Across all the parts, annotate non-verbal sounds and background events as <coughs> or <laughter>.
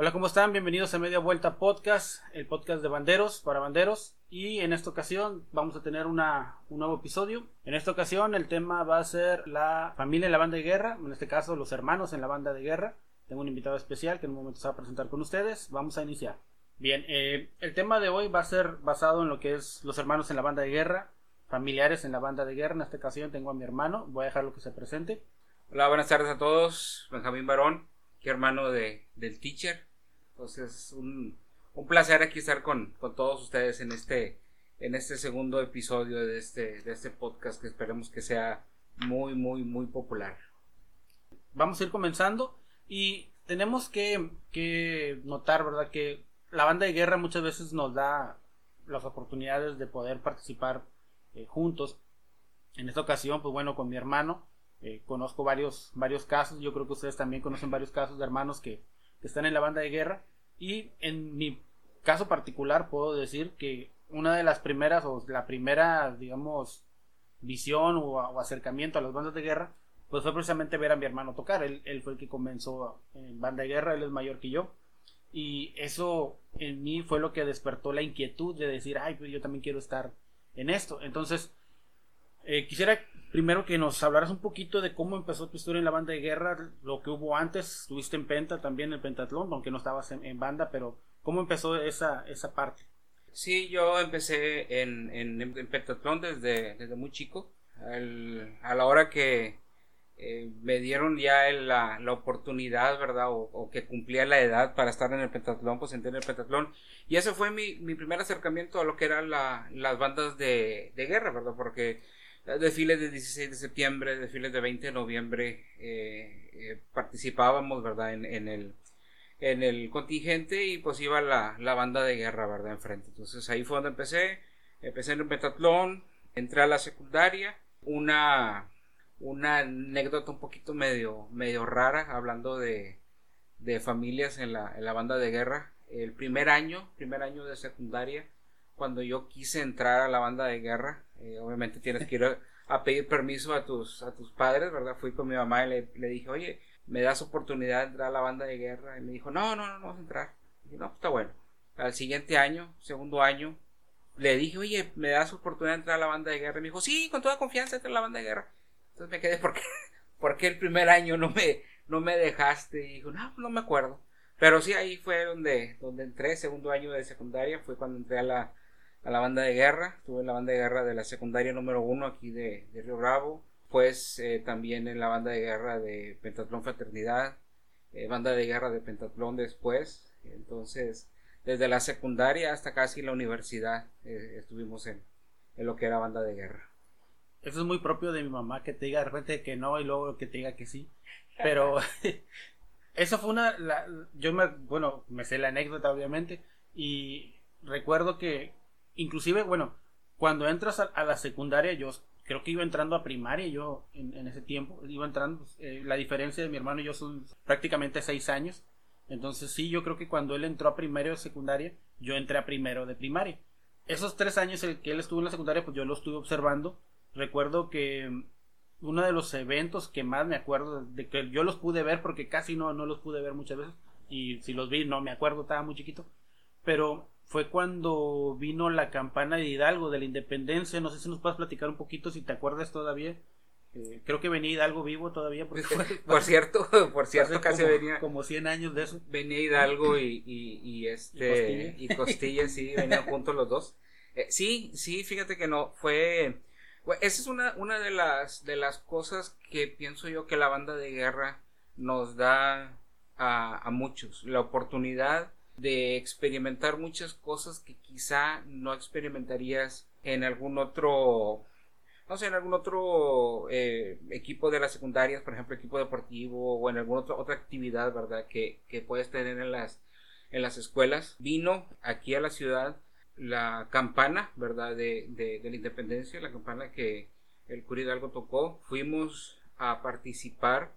Hola, ¿cómo están? Bienvenidos a Media Vuelta Podcast, el podcast de banderos para banderos. Y en esta ocasión vamos a tener una, un nuevo episodio. En esta ocasión el tema va a ser la familia en la banda de guerra, en este caso los hermanos en la banda de guerra. Tengo un invitado especial que en un momento se va a presentar con ustedes. Vamos a iniciar. Bien, eh, el tema de hoy va a ser basado en lo que es los hermanos en la banda de guerra, familiares en la banda de guerra. En esta ocasión tengo a mi hermano, voy a dejarlo que se presente. Hola, buenas tardes a todos. Benjamín Barón, hermano de, del teacher. Entonces, un, un placer aquí estar con, con, todos ustedes en este, en este segundo episodio de este, de este podcast que esperemos que sea muy, muy, muy popular. Vamos a ir comenzando y tenemos que, que notar, ¿verdad? Que la banda de guerra muchas veces nos da las oportunidades de poder participar eh, juntos. En esta ocasión, pues bueno, con mi hermano, eh, conozco varios, varios casos, yo creo que ustedes también conocen varios casos de hermanos que, que están en la banda de guerra y en mi caso particular puedo decir que una de las primeras o la primera, digamos, visión o, acercamiento a las bandas de guerra, pues fue precisamente ver a mi hermano tocar. Él, él, fue el que comenzó en banda de guerra, él es mayor que yo. Y eso en mí fue lo que despertó la inquietud de decir, ay, pues yo también quiero estar en esto. Entonces, eh, quisiera primero que nos hablaras un poquito de cómo empezó tu historia en la banda de guerra, lo que hubo antes, estuviste en Penta también, en Pentatlón, aunque no estabas en, banda, pero ¿cómo empezó esa, esa parte? Sí, yo empecé en, en, Pentatlón desde, desde muy chico, a la hora que eh, me dieron ya la, la oportunidad, ¿verdad? O, que cumplía la edad para estar en el pentatlón, pues entré en el pentatlón. Y ese fue mi, mi primer acercamiento a lo que eran las bandas de, de guerra, ¿verdad? Porque desfiles de 16 de septiembre, desfiles de 20 de noviembre, eh, eh, participábamos, ¿verdad? En, en, el, en el contingente y pues iba la, la, banda de guerra, ¿verdad? Enfrente. Entonces ahí fue donde empecé. Empecé en el pentatlón, entré a la secundaria. Una, una anécdota un poquito medio, medio rara, hablando de, de familias en la, en la banda de guerra. El primer año, primer año de secundaria, cuando yo quise entrar a la banda de guerra, eh, obviamente tienes que ir a, pedir permiso a tus, a tus padres, ¿verdad? Fui con mi mamá y le, le, dije, oye, ¿me das oportunidad de entrar a la banda de guerra? Y me dijo, no, no, no, vas a entrar. Y dije, no, pues está bueno. Al siguiente año, segundo año, le dije, oye, ¿me das oportunidad de entrar a la banda de guerra? Y me dijo, sí, con toda confianza entra a la banda de guerra. Entonces me quedé, <laughs> porque porque el primer año no me, no me dejaste? Y dijo, no, pues no me acuerdo. Pero sí, ahí fue donde, donde entré, segundo año de secundaria, fue cuando entré a la, a la banda de guerra, estuve en la banda de guerra de la secundaria número uno aquí de, Río Bravo, pues eh, también en la banda de guerra de Pentatlón Fraternidad, eh, banda de guerra de Pentatlón después, entonces desde la secundaria hasta casi la universidad eh, estuvimos en, en, lo que era banda de guerra. Eso es muy propio de mi mamá, que te diga de repente que no y luego que te diga que sí, pero <laughs> eso fue una, yo me, bueno, me sé la anécdota obviamente y recuerdo que inclusive, bueno, cuando entras a, la secundaria, yo creo que iba entrando a primaria, yo en, ese tiempo, iba entrando, pues, eh, la diferencia de mi hermano y yo son prácticamente seis años, entonces sí, yo creo que cuando él entró a primero de secundaria, yo entré a primero de primaria. Esos tres años que él estuvo en la secundaria, pues yo lo estuve observando. Recuerdo que uno de los eventos que más me acuerdo de que yo los pude ver porque casi no, no los pude ver muchas veces y si los vi no me acuerdo, estaba muy chiquito, pero fue cuando vino la campana de Hidalgo de la independencia. No sé si nos puedes platicar un poquito si te acuerdas todavía. Eh, creo que venía Hidalgo vivo todavía. Porque <laughs> por cierto, <laughs> por cierto, casi venía. Como 100 años de eso. Venía Hidalgo y, y, este. Y Costilla, sí, venían juntos los dos. Eh, sí, sí, fíjate que no, fue. esa es una, una de, las, de las cosas que pienso yo que la banda de guerra nos da a, a muchos. La oportunidad de experimentar muchas cosas que quizá no experimentarías en algún otro no sé, en algún otro eh, equipo de las secundarias, por ejemplo, equipo deportivo o en alguna otra, otra actividad, ¿verdad? Que, que puedes tener en las, en las escuelas. Vino aquí a la ciudad la campana, ¿verdad? De, de, la independencia, la campana que el cura Hidalgo tocó. Fuimos a participar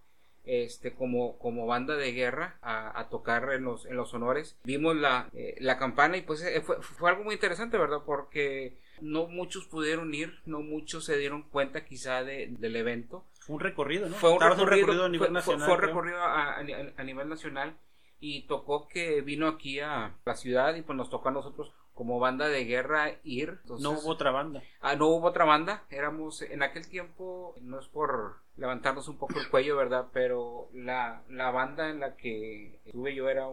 este, como, como banda de guerra a, tocar en los, en los honores. Vimos la, eh, la campana y pues eh, fue, fue, algo muy interesante, ¿verdad? Porque no muchos pudieron ir, no muchos se dieron cuenta quizá de, del evento. Fue un recorrido, ¿no? Fue un recorrido, a nivel nacional. Fue, un recorrido a, a, nivel nacional y tocó que vino aquí a la ciudad y pues nos tocó a nosotros como banda de guerra ir. no hubo otra banda. Ah, no hubo otra banda. Éramos en aquel tiempo, no es por levantarnos un poco el cuello, ¿verdad? Pero la, la banda en la que estuve yo era,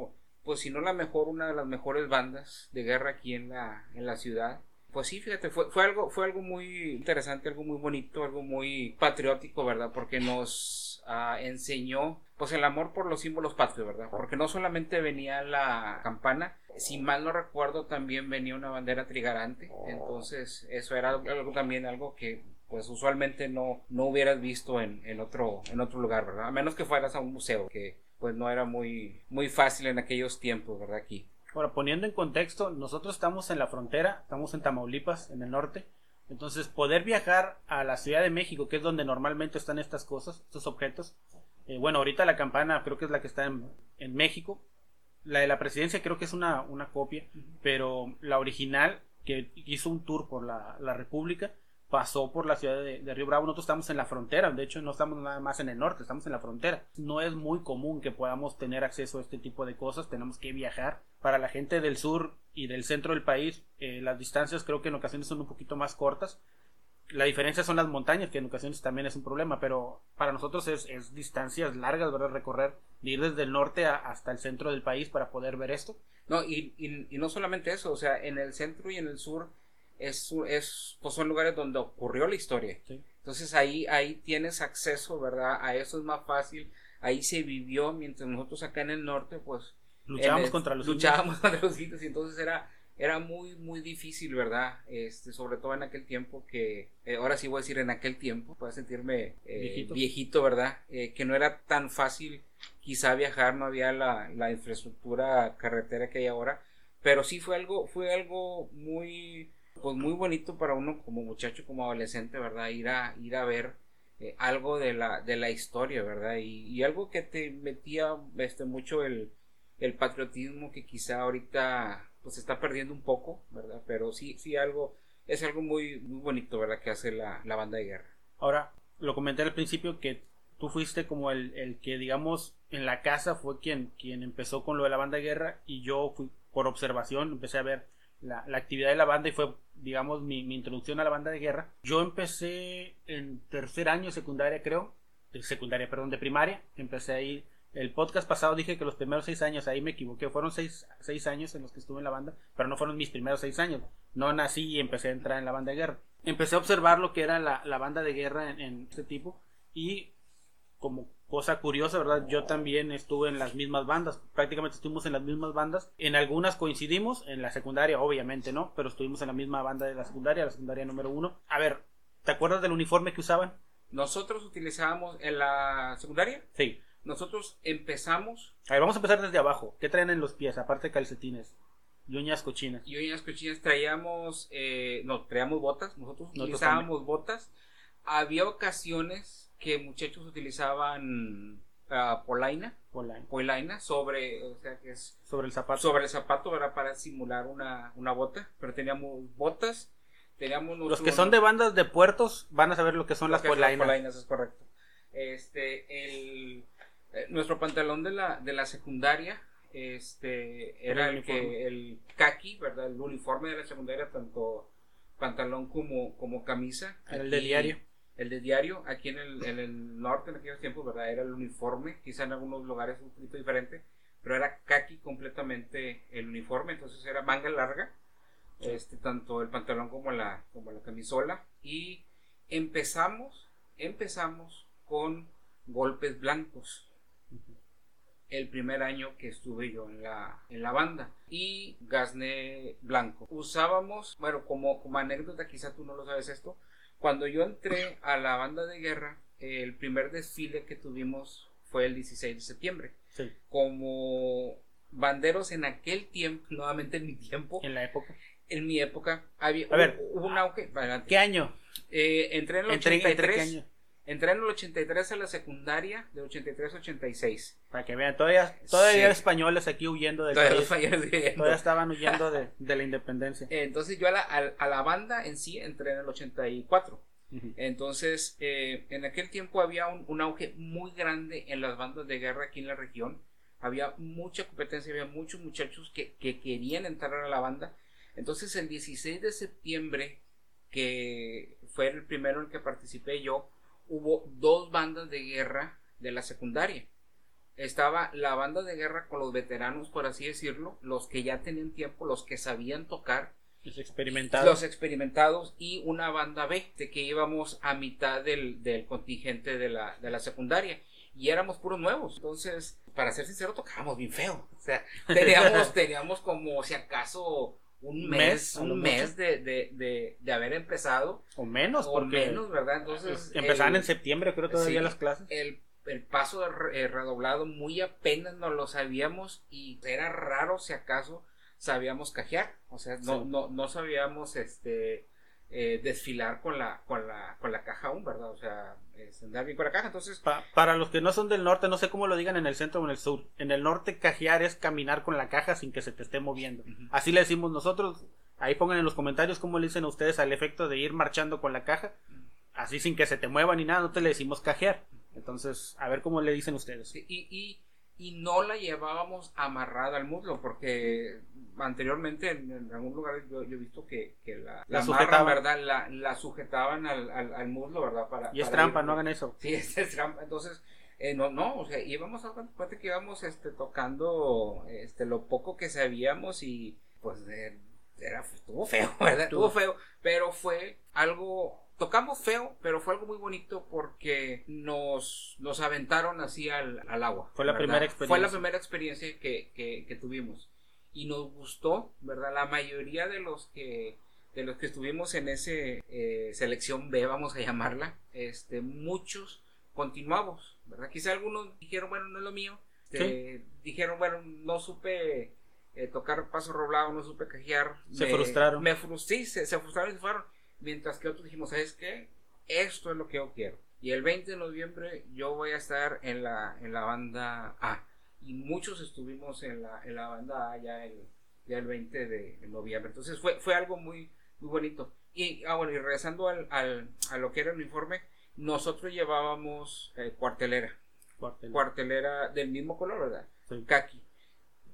pues si no la mejor, una de las mejores bandas de guerra aquí en la, en la ciudad. Pues sí, fíjate, fue, fue, algo, fue algo muy interesante, algo muy bonito, algo muy patriótico, ¿verdad? Porque nos ah, enseñó pues el amor por los símbolos patrios, ¿verdad? Porque no solamente venía la campana, si mal no recuerdo también venía una bandera trigarante, entonces eso era algo, también algo que pues usualmente no, no hubieras visto en, en, otro, en otro lugar, ¿verdad? A menos que fueras a un museo, que pues no era muy, muy fácil en aquellos tiempos, ¿verdad? Aquí. Ahora, poniendo en contexto, nosotros estamos en la frontera, estamos en Tamaulipas, en el norte. Entonces, poder viajar a la Ciudad de México, que es donde normalmente están estas cosas, estos objetos. Eh, bueno, ahorita la campana creo que es la que está en, en México. La de la presidencia creo que es una, una copia, pero la original, que hizo un tour por la, la República, pasó por la ciudad de, Río Bravo. Nosotros estamos en la frontera, de hecho no estamos nada más en el norte, estamos en la frontera. No es muy común que podamos tener acceso a este tipo de cosas, tenemos que viajar. Para la gente del sur y del centro del país, eh, las distancias creo que en ocasiones son un poquito más cortas. La diferencia son las montañas, que en ocasiones también es un problema, pero para nosotros es, es distancias largas, ¿verdad? Recorrer, de ir desde el norte hasta el centro del país para poder ver esto. No, y, y no solamente eso, o sea, en el centro y en el sur es, es pues son lugares donde ocurrió la historia. Entonces ahí, ahí tienes acceso, ¿verdad? A eso es más fácil. Ahí se vivió, mientras nosotros acá en el norte, pues... Luchábamos contra los Luchábamos <laughs> contra los sitios y entonces era, era muy, muy difícil, ¿verdad? Este, sobre todo en aquel tiempo que, eh, ahora sí voy a decir en aquel tiempo, puedo sentirme eh, viejito. ¿verdad? Eh, que no era tan fácil quizá viajar, no había la, la infraestructura carretera que hay ahora, pero sí fue algo, fue algo muy pues muy bonito para uno como muchacho, como adolescente, ¿verdad? Ir a, ir a ver eh, algo de la, de la historia, ¿verdad? Y, algo que te metía este, mucho el, el patriotismo que quizá ahorita pues está perdiendo un poco, ¿verdad? Pero sí, sí algo, es algo muy, muy bonito, ¿verdad? Que hace la, la banda de guerra. Ahora, lo comenté al principio que tú fuiste como el, el, que, digamos, en la casa fue quien, quien empezó con lo de la banda de guerra y yo fui por observación, empecé a ver la, actividad de la banda y fue, digamos, mi, introducción a la banda de guerra. Yo empecé en tercer año secundaria, creo, secundaria, perdón, de primaria. Empecé ahí. El podcast pasado dije que los primeros seis años, ahí me equivoqué, fueron seis, seis años en los que estuve en la banda, pero no fueron mis primeros seis años. No nací y empecé a entrar en la banda de guerra. Empecé a observar lo que era la, la banda de guerra en, en este tipo y como cosa curiosa, ¿verdad? Yo también estuve en las mismas bandas, prácticamente estuvimos en las mismas bandas. En algunas coincidimos, en la secundaria obviamente no, pero estuvimos en la misma banda de la secundaria, la secundaria número uno. A ver, ¿te acuerdas del uniforme que usaban? Nosotros utilizábamos en la secundaria. Sí. Nosotros empezamos. A ver, vamos a empezar desde abajo. ¿Qué traen en los pies, aparte de calcetines? Y uñas cochinas. Y uñas cochinas traíamos, eh, no, traíamos botas, nosotros utilizábamos botas. Había ocasiones que muchachos utilizaban uh, polaina, polaina, sobre, o sea que es sobre el zapato, sobre el zapato era para simular una, una bota, pero teníamos botas, teníamos los que son de bandas de puertos van a saber lo que son las polainas. Las polainas es correcto. Este, el, eh, nuestro pantalón de la, de la secundaria, este, era el, que el kaki, verdad, el uniforme de la secundaria tanto pantalón como como camisa. el de diario el de diario, aquí en el, en el norte en aquellos tiempos, ¿verdad? Era el uniforme, quizá en algunos lugares un poquito diferente, pero era kaki completamente el uniforme, entonces era manga larga, este, tanto el pantalón como la, como la camisola, y empezamos, empezamos con golpes blancos. El primer año que estuve yo en la, en la banda y gasné blanco. Usábamos, bueno, como, como anécdota, quizá tú no lo sabes esto, cuando yo entré a la banda de guerra, el primer desfile que tuvimos fue el 16 de septiembre. Sí. Como banderos en aquel tiempo, nuevamente en mi tiempo. En la época. En mi época había a ver, hubo un auge. ¿Qué año? Eh, entré en el 83. Entré en el 83 a la secundaria, de 83 a 86. Para que vean, todavía, todavía españoles aquí huyendo del todavía país. Todavía estaban huyendo de, de, la independencia. Entonces yo a la, a, la, banda en sí entré en el 84. Entonces, eh, en aquel tiempo había un, un, auge muy grande en las bandas de guerra aquí en la región. había mucha competencia, había muchos muchachos que, que querían entrar a la banda. Entonces el 16 de septiembre, que fue el primero en que participé yo, hubo dos bandas de guerra de la secundaria. Estaba la banda de guerra con los veteranos, por así decirlo, los que ya tenían tiempo, los que sabían tocar. Los experimentados. Los experimentados y una banda B, de que íbamos a mitad del, del contingente de la, de la secundaria y éramos puros nuevos. Entonces, para ser sincero, tocábamos bien feo. O sea, teníamos, <laughs> teníamos como si acaso un mes, un mes de, de, de, haber empezado. O menos, o menos, ¿verdad? Entonces. Empezaban en septiembre, creo, todavía las clases. El, el paso eh, redoblado muy apenas nos lo sabíamos y era raro si acaso sabíamos cajear. O sea, no, no, no sabíamos este eh, desfilar con la, con la, con la caja aún, ¿verdad? O sea, andar bien con la caja. Entonces, para los que no son del norte, no sé cómo lo digan en el centro o en el sur. En el norte, cajear es caminar con la caja sin que se te esté moviendo. Así le decimos nosotros. Ahí pongan en los comentarios cómo le dicen a ustedes al efecto de ir marchando con la caja. Así sin que se te mueva ni nada, no te le decimos cajear. Entonces, a ver cómo le dicen ustedes. y, y, y no la llevábamos amarrada al muslo porque anteriormente en, algún lugar yo, he visto que, la, la, ¿verdad? La, la sujetaban al, al, muslo, ¿verdad? Para, y es trampa, no hagan eso. <laughs> Sí, es, trampa. Entonces, eh, no, no, o sea, íbamos a cuenta que íbamos este, tocando este, lo poco que sabíamos y pues era, estuvo feo, <laughs> ¿verdad? Estuvo feo, pero fue algo tocamos feo, pero fue algo muy bonito porque nos, nos aventaron así al, al agua. Fue la primera experiencia. Fue la primera experiencia que, que, que, tuvimos y nos gustó, ¿verdad? La mayoría de los que de los que estuvimos en ese eh, selección B, vamos a llamarla, este, muchos continuamos, ¿verdad? Quizá algunos dijeron, bueno, no es lo mío, este, dijeron, bueno, no supe eh, tocar paso roblado, no supe cajear. Se frustraron. Me frustré, se, se frustraron y se fueron, mientras que otros dijimos, ¿sabes qué? Esto es lo que yo quiero. Y el 20 de noviembre yo voy a estar en la, en la banda A y muchos estuvimos en la, en la banda ya el, ya el 20 de noviembre. Entonces fue, fue algo muy, muy bonito. Y, ah, bueno, y regresando al, al, a lo que era el uniforme, nosotros llevábamos eh, cuartelera. cuartelera. del mismo color, ¿verdad? Sí. Kaki.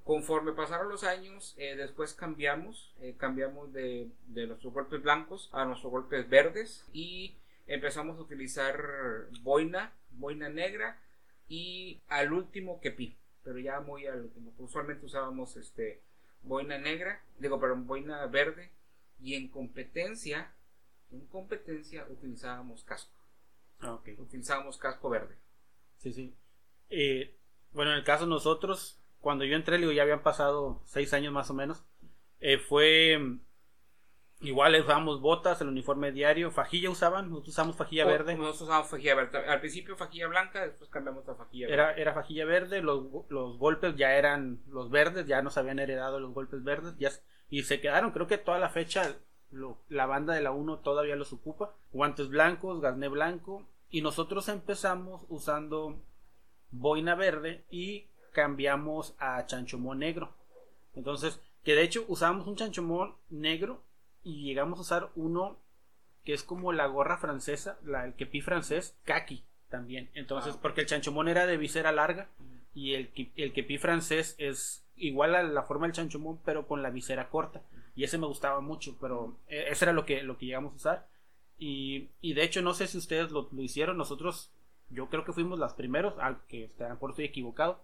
Conforme pasaron los años, eh, después cambiamos, eh, cambiamos de, de, nuestros golpes blancos a nuestros golpes verdes y empezamos a utilizar boina, boina negra y al último kepi pero ya muy al usualmente usábamos este boina negra, digo, perdón, boina verde y en competencia, en competencia utilizábamos casco. Ah, Utilizábamos casco verde. Sí, sí. Eh, bueno, en el caso de nosotros, cuando yo entré, digo, ya habían pasado seis años más o menos, eh, fue Igual usábamos botas, el uniforme diario, fajilla usaban, nosotros usamos fajilla oh, verde. Nosotros usábamos fajilla verde. Al principio fajilla blanca, después cambiamos a fajilla verde. Era, era fajilla verde, los, los golpes ya eran los verdes, ya nos habían heredado los golpes verdes, ya, y se quedaron, creo que toda la fecha la banda de la 1 todavía los ocupa. Guantes blancos, gasné blanco, y nosotros empezamos usando boina verde y cambiamos a chanchomón negro. Entonces, que de hecho usábamos un chanchomón negro y llegamos a usar uno que es como la gorra francesa, la, el kepi francés, kaki también. Entonces, ah, porque el chanchomón era de visera larga y el, el kepi francés es igual a la forma del chanchomón, pero con la visera corta. Y ese me gustaba mucho, pero e, ese era lo que, lo que llegamos a usar. Y, y de hecho, no sé si ustedes lo, lo, hicieron, nosotros, yo creo que fuimos los primeros, al que a lo mejor estoy equivocado,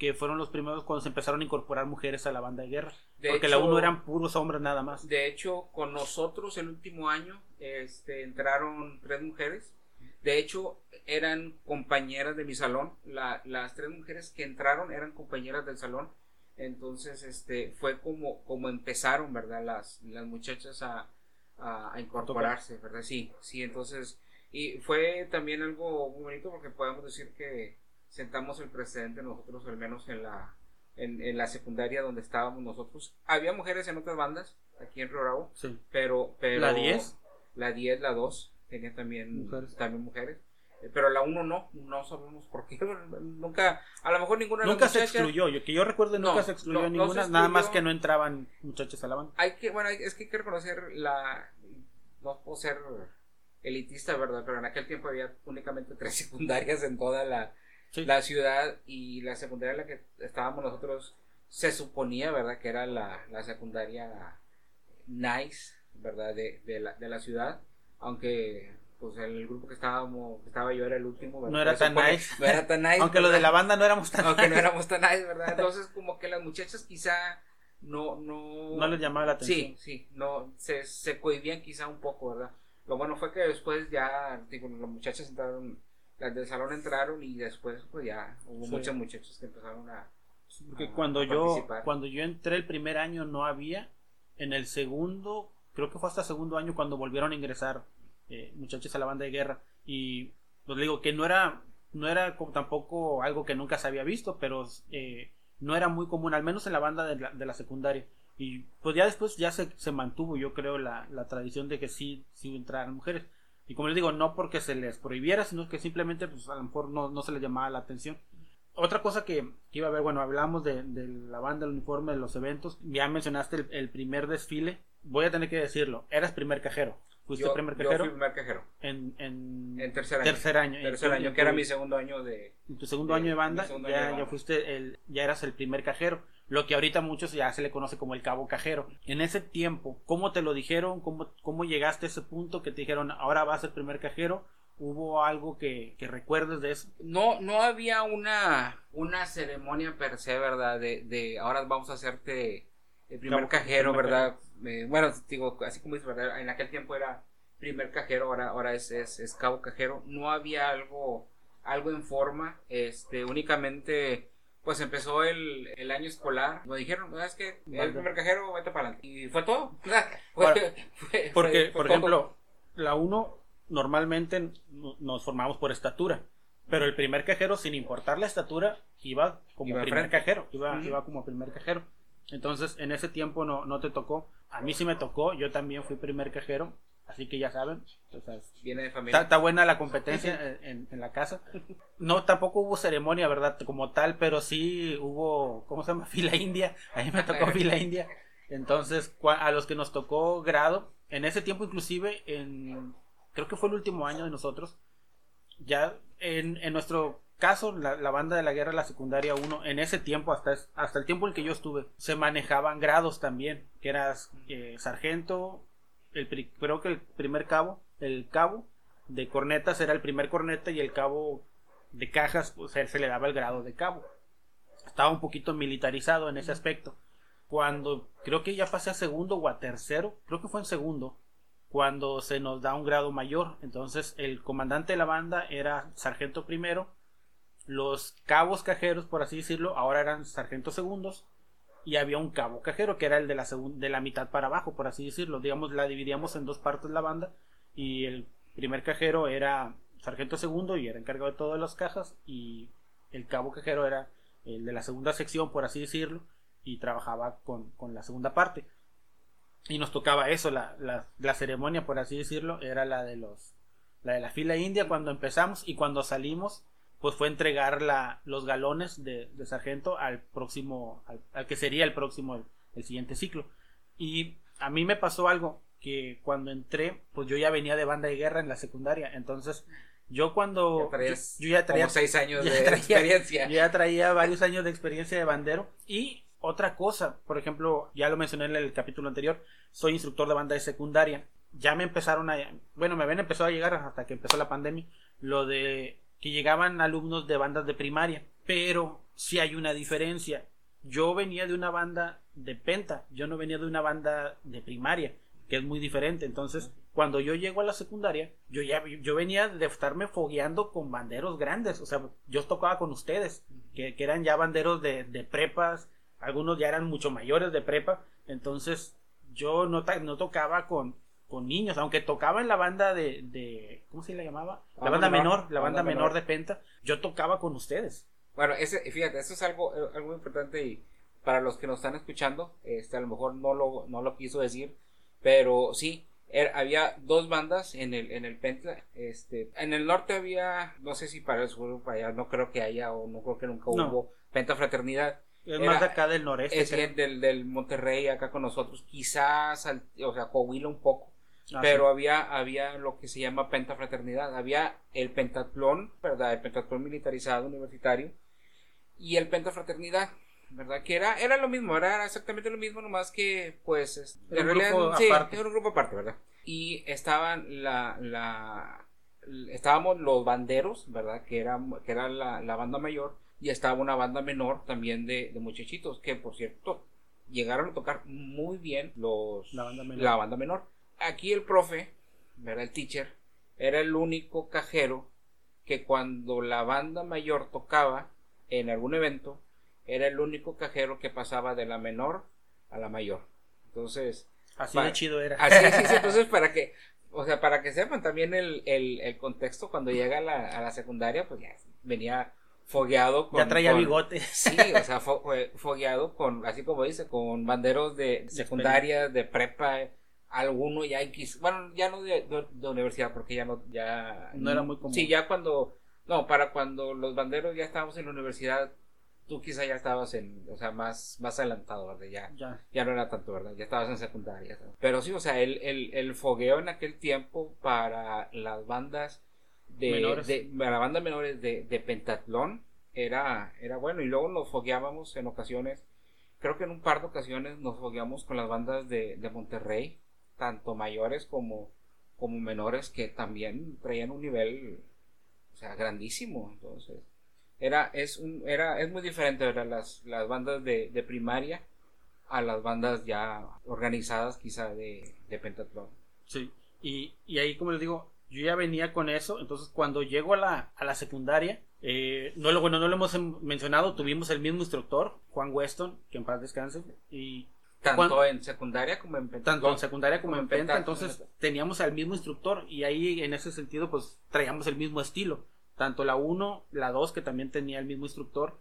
que fueron los primeros cuando se empezaron a incorporar mujeres a la banda de guerra. porque la uno eran puros hombres nada más. De hecho, con nosotros el último año este, entraron tres mujeres. De hecho, eran compañeras de mi salón. las tres mujeres que entraron eran compañeras del salón. Entonces, este, fue como, como empezaron, ¿verdad? Las, las muchachas a, a, incorporarse, ¿verdad? Sí, sí, entonces, y fue también algo muy bonito porque podemos decir que sentamos el precedente nosotros, al menos en la, en, la secundaria donde estábamos nosotros. Había mujeres en otras bandas, aquí en Río Bravo, pero, pero... ¿La 10? La 10, la 2, tenía también mujeres. También mujeres. Eh, pero la 1 no, no sabemos por qué. <laughs> Nunca, a lo mejor ninguna Nunca se excluyó, yo, que yo recuerdo nunca se excluyó ninguna, nada más que no entraban muchachos a la banda. Hay que, bueno, es que hay que reconocer la, no puedo ser elitista, ¿verdad? Pero en aquel tiempo había únicamente tres <laughs> secundarias en toda la, la ciudad y la secundaria en la que estábamos nosotros se suponía, ¿verdad? Que era la, la secundaria nice, ¿verdad? De, de, la, de la ciudad, aunque pues el grupo que estábamos, que estaba yo era el último, ¿verdad? No era tan nice. No era tan nice. <laughs> Aunque lo de la banda no éramos tan Aunque no éramos tan nice, ¿verdad? <laughs> Entonces como que las muchachas quizá no, no... No les llamaba la atención. Sí, sí, no, se, se cohibían quizá un poco, ¿verdad? Lo bueno fue que después ya, digo, las muchachas entraron, las del salón entraron y después pues ya hubo muchos muchachos que empezaron a... Porque cuando yo, cuando yo entré el primer año no había, en el segundo, creo que fue hasta segundo año cuando volvieron a ingresar eh, muchachos a la banda de guerra. Y pues digo que no era no era tampoco algo que nunca se había visto pero eh, no era muy común al menos en la banda de la, de la secundaria. Y pues ya después ya se, se mantuvo yo creo la, la, tradición de que sí sí entraran mujeres y como les digo no porque se les prohibiera sino que simplemente pues a lo mejor no, no se les llamaba la atención otra cosa que, iba a ver, bueno, hablamos de, de, la banda, el uniforme, de los eventos. Ya mencionaste el, el, primer desfile. Voy a tener que decirlo, eras primer cajero. ¿Fuiste primer cajero? Yo fui primer cajero. En, en, tercer año. Tercer año. Tercer año, que era mi segundo año de... En tu segundo año de banda, ya, ya fuiste el, ya eras el primer cajero. Lo que ahorita muchos ya se le conoce como el cabo cajero. En ese tiempo, ¿cómo te lo dijeron? ¿Cómo, cómo llegaste a ese punto que te dijeron, ahora vas el primer cajero? ¿Hubo algo que, que, recuerdes de eso? No, no había una, una ceremonia per se, ¿verdad? De, de ahora vamos a hacerte el primer cajero, ¿verdad? Eh, bueno, digo, así como dices, ¿verdad? En aquel tiempo era primer cajero, ahora, ahora es, es, cabo cajero. No había algo, algo en forma, este, únicamente, pues empezó el, el año escolar. Me dijeron, es que el primer cajero, vete para adelante. Y fue todo. <laughs> porque, por ejemplo, la 1 normalmente nos formamos por estatura. Pero el primer cajero, sin importar la estatura, iba como primer cajero. Iba, iba como primer cajero. Entonces, en ese tiempo no, no te tocó. A mí sí me tocó. Yo también fui primer cajero. Así que ya saben. Viene de familia. Está, buena la competencia <laughs> en, en, la casa. No, tampoco hubo ceremonia, ¿verdad? Como tal, pero sí hubo, ¿cómo se llama? <laughs> Fila india. A mí me tocó <laughs> fila india. Entonces, a los que nos tocó grado, en ese tiempo inclusive, en, creo que fue el último año de nosotros, ya en, en nuestro caso, la, la, banda de la guerra, la secundaria 1, en ese tiempo, hasta, hasta el tiempo en que yo estuve, se manejaban grados también, que eras eh, sargento, el, creo que el primer cabo, el cabo de cornetas era el primer corneta y el cabo de cajas, pues se le daba el grado de cabo. Estaba un poquito militarizado en ese aspecto. Cuando creo que ya pasé a segundo o a tercero, creo que fue en segundo, cuando se nos da un grado mayor. Entonces el comandante de la banda era sargento primero los cabos cajeros, por así decirlo, ahora eran sargentos segundos y había un cabo cajero que era el de la, de la mitad para abajo, por así decirlo. Digamos, la dividíamos en dos partes la banda y el primer cajero era sargento segundo y era encargado de todas las cajas y el cabo cajero era el de la segunda sección, por así decirlo, y trabajaba con, con la segunda parte. Y nos tocaba eso, la, la, la ceremonia, por así decirlo, era la de los la de la fila india cuando empezamos y cuando salimos pues fue entregar la, los galones de, sargento al próximo, al, que sería el próximo, el, siguiente ciclo. Y a mí me pasó algo que cuando entré, pues yo ya venía de banda de guerra en la secundaria, entonces yo cuando yo, ya traía como seis años <laughs> de experiencia, yo ya traía varios años de experiencia de bandero y otra cosa, por ejemplo, ya lo mencioné en el capítulo anterior, soy instructor de banda de secundaria. Ya me empezaron a, bueno, me habían empezado a llegar hasta que empezó la pandemia, lo de que llegaban alumnos de bandas de primaria, pero sí hay una diferencia. Yo venía de una banda de penta, yo no venía de una banda de primaria, que es muy diferente. Entonces, cuando yo llego a la secundaria, yo ya yo venía de estarme fogueando con banderos grandes, o sea, yo tocaba con ustedes, que, eran ya banderos de, de prepas, algunos ya eran mucho mayores de prepa, entonces yo no, no tocaba con, con niños, aunque tocaba en la banda de, de ¿cómo se le llamaba? La banda menor, la banda, menor. de Penta, yo tocaba con ustedes. Bueno, ese, fíjate, eso es algo, eh, algo importante y para los que nos están escuchando, este, a lo mejor no lo, no lo quiso decir, pero sí, er, había dos bandas en el, en el Penta, este, en el norte había, no sé si para el sur, para allá, no creo que haya o no creo que nunca hubo Penta Fraternidad, es más de acá del noreste. Es del, del Monterrey, acá con nosotros. Quizás, o sea, Coahuila un poco. Ah, pero sí. había, había lo que se llama pentafraternidad. Había el pentatlón, ¿verdad? El pentatlón militarizado universitario y el pentafraternidad, ¿verdad? Que era, era lo mismo, era exactamente lo mismo, nomás que, pues, es- Era un realidad, grupo sí, aparte. era un grupo aparte, ¿verdad? Y estaban la, la, estábamos los banderos, ¿verdad? Que era, que era la, la banda mayor y estaba una banda menor también de, de muchachitos, que por cierto, llegaron a tocar muy bien los, La banda menor. la banda menor. Aquí el profe, ¿verdad? El teacher, era el único cajero que cuando la banda mayor tocaba en algún evento, era el único cajero que pasaba de la menor a la mayor. Entonces, Así Pa- de chido era. así sí, sí, <laughs> entonces para que, o sea, para que sepan también el, el, el contexto, cuando llega a la, a la secundaria, pues ya venía fogueado con... ya traía con- bigote. <laughs> Sí, o sea, fo- fogueado con, así como dice, con banderos de secundaria, de prepa, alguno ya X, bueno, ya no de, de- de universidad, porque ya no, ya... No era muy común. Sí, ya cuando, no, para cuando los banderos ya estábamos en la universidad, tú quizá ya estabas en, o sea, más, más adelantado, ¿verdad? Ya, Ya. ya no era tanto, ¿verdad? Ya estabas en secundaria. ¿sabes? Pero sí, o sea, el, el, el fogueo en aquel tiempo para las bandas de, Menores. de- para las bandas menores de, de pentatlón era, era bueno. Y luego nos fogueábamos en ocasiones, creo que en un par de ocasiones nos fogueamos con las bandas de, de Monterrey, tanto mayores como, como menores, que también traían un nivel, o sea, grandísimo. Entonces, era, es un, era, es muy diferente, ¿verdad? Las, las bandas de, de primaria a las bandas ya organizadas quizá de, de pentatlón. Sí. Y, y ahí, como les digo, yo ya venía con eso. Entonces, cuando llego a la, a la secundaria, eh, no lo, bueno, no lo hemos em- mencionado, tuvimos el mismo instructor, Juan Weston, que en paz descanse. Y Tanto Cuando- en secundaria como en pentatlón. tanto en secundaria como Como en en penta, penta. entonces teníamos al mismo instructor y ahí en ese sentido pues traíamos el mismo estilo, tanto la 1, la 2 que también tenía el mismo instructor,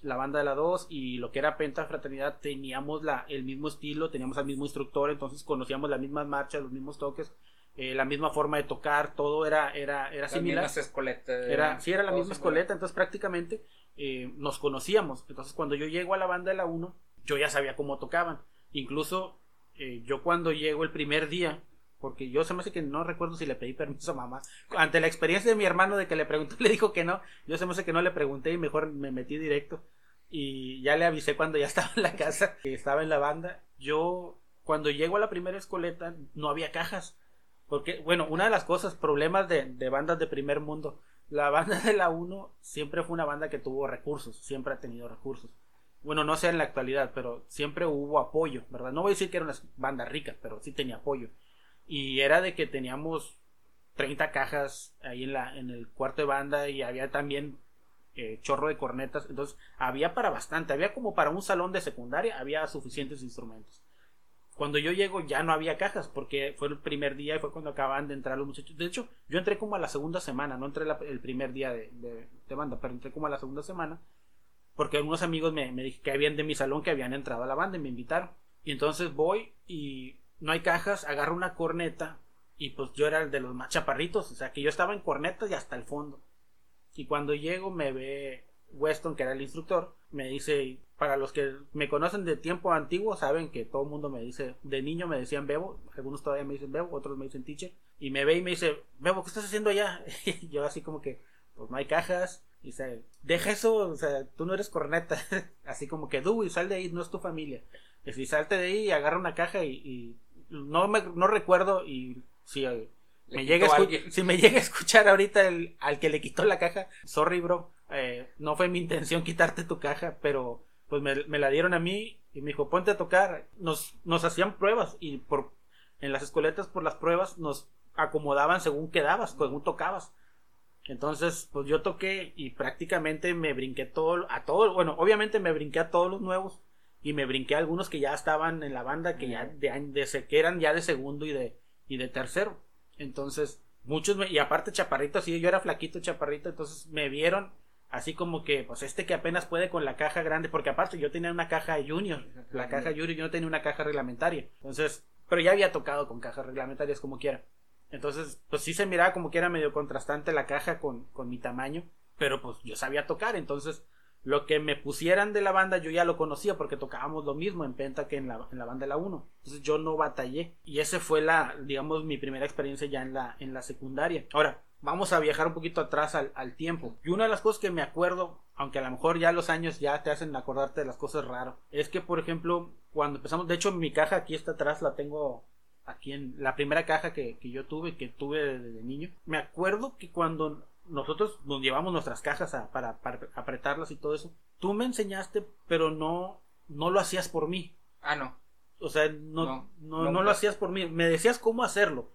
la banda de la 2 y lo que era Penta Fraternidad teníamos la, el mismo estilo, teníamos al mismo instructor, entonces conocíamos las mismas marchas, los mismos toques, eh, la misma forma de tocar, todo era, era, era Las similar. mismas escoletas. Era, sí, era la misma escoleta, entonces prácticamente eh, nos conocíamos. Entonces cuando yo llego a la banda de la 1, yo ya sabía cómo tocaban. Incluso eh, yo cuando llego el primer día, porque yo se me hace que no recuerdo si le pedí permiso a mamá, ante la experiencia de mi hermano de que le preguntó, <laughs> le dijo que no, yo se me hace que no le pregunté y mejor me metí directo. Y ya le avisé cuando ya <laughs> estaba en la casa, que estaba en la banda. Yo, cuando llego a la primera escoleta, no había cajas. Porque, bueno, una de las cosas, problemas de, de bandas de primer mundo. La banda de la 1 siempre fue una banda que tuvo recursos, siempre ha tenido recursos. Bueno, no sé en la actualidad, pero siempre hubo apoyo, ¿verdad? No voy a decir que era una banda rica, pero sí tenía apoyo. Y era de que teníamos 30 cajas ahí en, la, en el cuarto de banda y había también eh, chorro de cornetas. Entonces, había para bastante, había como para un salón de secundaria, había suficientes instrumentos. Cuando yo llego ya no había cajas porque fue el primer día y fue cuando acababan de entrar los muchachos. De hecho, yo entré como a la segunda semana, no entré el primer día de, de- de banda, pero entré como a la segunda semana porque algunos amigos me, me que habían de mi salón que habían entrado a la banda y me invitaron. Y entonces voy y no hay cajas, agarro una corneta y pues yo era el de los más chaparritos, o sea que yo estaba en cornetas y hasta el fondo. Y cuando llego me ve Weston, que era el instructor, me dice, para los que me conocen de tiempo antiguo, saben que todo el mundo me dice, de niño me decían Bebo, algunos todavía me dicen Bebo, otros me dicen teacher, y me ve y me dice, Bebo, ¿qué estás haciendo allá? <laughs> Yo así como que, pues no hay cajas, y dice, deja eso, o sea, tú no eres corneta, <laughs> así como que, y sal de ahí, no es tu familia. Y si salte de ahí y agarra una caja y, y no me no recuerdo y si eh, me llega a si me llega a escuchar ahorita el, al que le quitó la caja, sorry bro, eh, no fue mi intención quitarte tu caja, pero pues me, me la dieron a mí y me dijo ponte a tocar, nos, nos hacían pruebas y por en las escoletas por las pruebas nos acomodaban según quedabas, según tocabas. Entonces, pues yo toqué y prácticamente me brinqué todo, a todo, bueno, obviamente me brinqué a todos los nuevos y me brinqué a algunos que ya estaban en la banda, que ya de, de que eran ya de segundo y de, y de tercero. Entonces, muchos, me- y aparte chaparrito, así yo era flaquito, chaparrito, entonces me vieron así como que, pues este que apenas puede con la caja grande, porque aparte yo tenía una caja junior, la caja junior, yo no tenía una caja reglamentaria. Entonces, pero ya había tocado con cajas reglamentarias como quiera. Entonces, pues sí se miraba como que era medio contrastante la caja con, con mi tamaño, pero pues yo sabía tocar, entonces lo que me pusieran de la banda yo ya lo conocía porque tocábamos lo mismo en Penta que en la, en la banda de la 1. Entonces yo no batallé. Y esa fue la, digamos, mi primera experiencia ya en la, en la secundaria. Ahora, vamos a viajar un poquito atrás al, al tiempo. Y una de las cosas que me acuerdo, aunque a lo mejor ya los años ya te hacen acordarte de las cosas raras, es que, por ejemplo, cuando empezamos, de hecho mi caja aquí está atrás, la tengo aquí en la primera caja que, que yo tuve, que tuve desde niño. Me acuerdo que cuando nosotros nos llevamos nuestras cajas para, apretarlas y todo eso. Tú me enseñaste, pero no, no lo hacías por mí. Ah, no. O sea, no, no, no, lo hacías por mí. Me decías cómo hacerlo.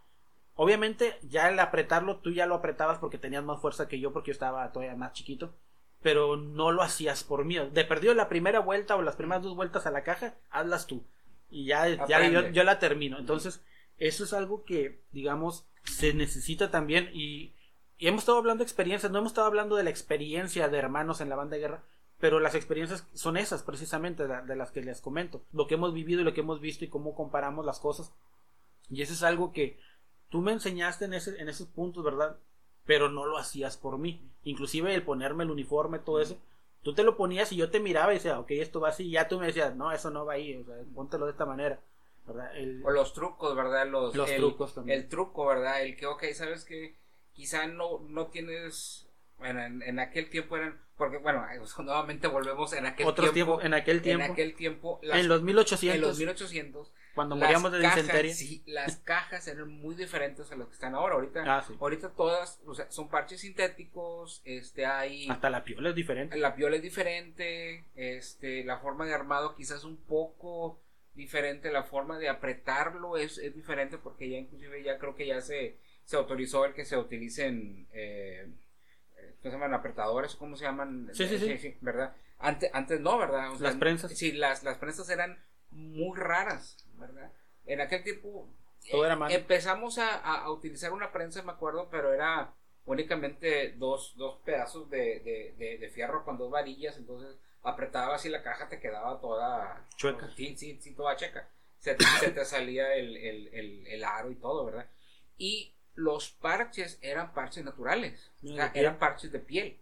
Obviamente, ya el apretarlo, tú ya lo apretabas porque tenías más fuerza que yo, porque yo estaba todavía más chiquito. Pero no lo hacías por mí. De perdido la primera vuelta o las primeras dos vueltas a la caja, hazlas tú. Y ya, ya yo, yo la termino. Entonces, eso es algo que, digamos, se necesita también. Y y hemos estado hablando de experiencias, no hemos estado hablando de la experiencia de hermanos en la banda de guerra, pero las experiencias son esas precisamente de, las que les comento, lo que hemos vivido y lo que hemos visto y cómo comparamos las cosas. Y eso es algo que tú me enseñaste en, ese, en esos puntos, ¿verdad? Pero no lo hacías por mí. Inclusive el ponerme el uniforme, todo eso, tú te lo ponías y yo te miraba y decía, ok, esto va así, y ya tú me decías, no, eso no va ahí, o sea, póntelo de esta manera. ¿verdad? o los trucos, ¿verdad? Los, los trucos también. El truco, ¿verdad? El que, ok, ¿sabes que quizá no, no tienes, bueno, en, aquel tiempo eran, porque bueno, <laughs> nuevamente volvemos en aquel tiempo, en aquel tiempo, en aquel tiempo, en los 1800, en los 1800, cuando moríamos de cajas, Sí, las cajas eran muy diferentes a las que están ahora. Ahorita, ah, ahorita todas, o sea, son parches sintéticos, este, hay. Hasta la piola es diferente. La piola es diferente, este, la forma de armado quizás un poco diferente, la forma de apretarlo es, es diferente porque ya inclusive ya creo que ya se se autorizó el que se utilicen, eh, ¿cómo se llaman? Apretadores, ¿cómo se llaman? Sí, sí, sí. ¿verdad? Antes, antes no, ¿verdad? las prensas. Sí, las, las prensas eran muy raras, ¿verdad? En aquel tiempo Todo era mal. empezamos a, a, utilizar una prensa, me acuerdo, pero era únicamente dos, dos pedazos de, de, de, fierro con dos varillas, entonces apretabas y la caja te quedaba toda chueca. Sí, sí, sí, toda checa. Se, se te salía el, el, el, el, aro y todo, ¿verdad? Y los parches eran parches naturales, eran parches de piel.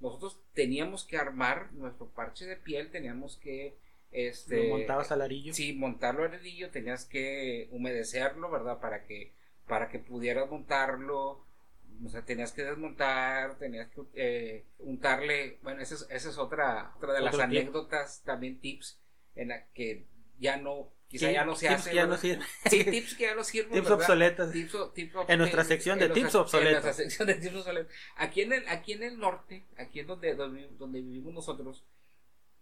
Nosotros teníamos que armar nuestro parche de piel, teníamos que este ¿Lo montabas al arillo? Sí, montarlo al arillo, tenías que humedecerlo, ¿verdad? Para que para que pudieras montarlo, o sea, tenías que desmontar, tenías que eh, untarle, bueno, esa es, esa es otra, otra de las anécdotas, también tips en la que ya no Quizá ya no se tips hace. ya no sirven. Sí, <laughs> tips que ya no sirven. tips obsoletos. Tips, en nuestra sección de tips obsoletos. En nuestra sección de tips obsoletos. Aquí en el, aquí en el norte, aquí es donde, donde, vivimos nosotros,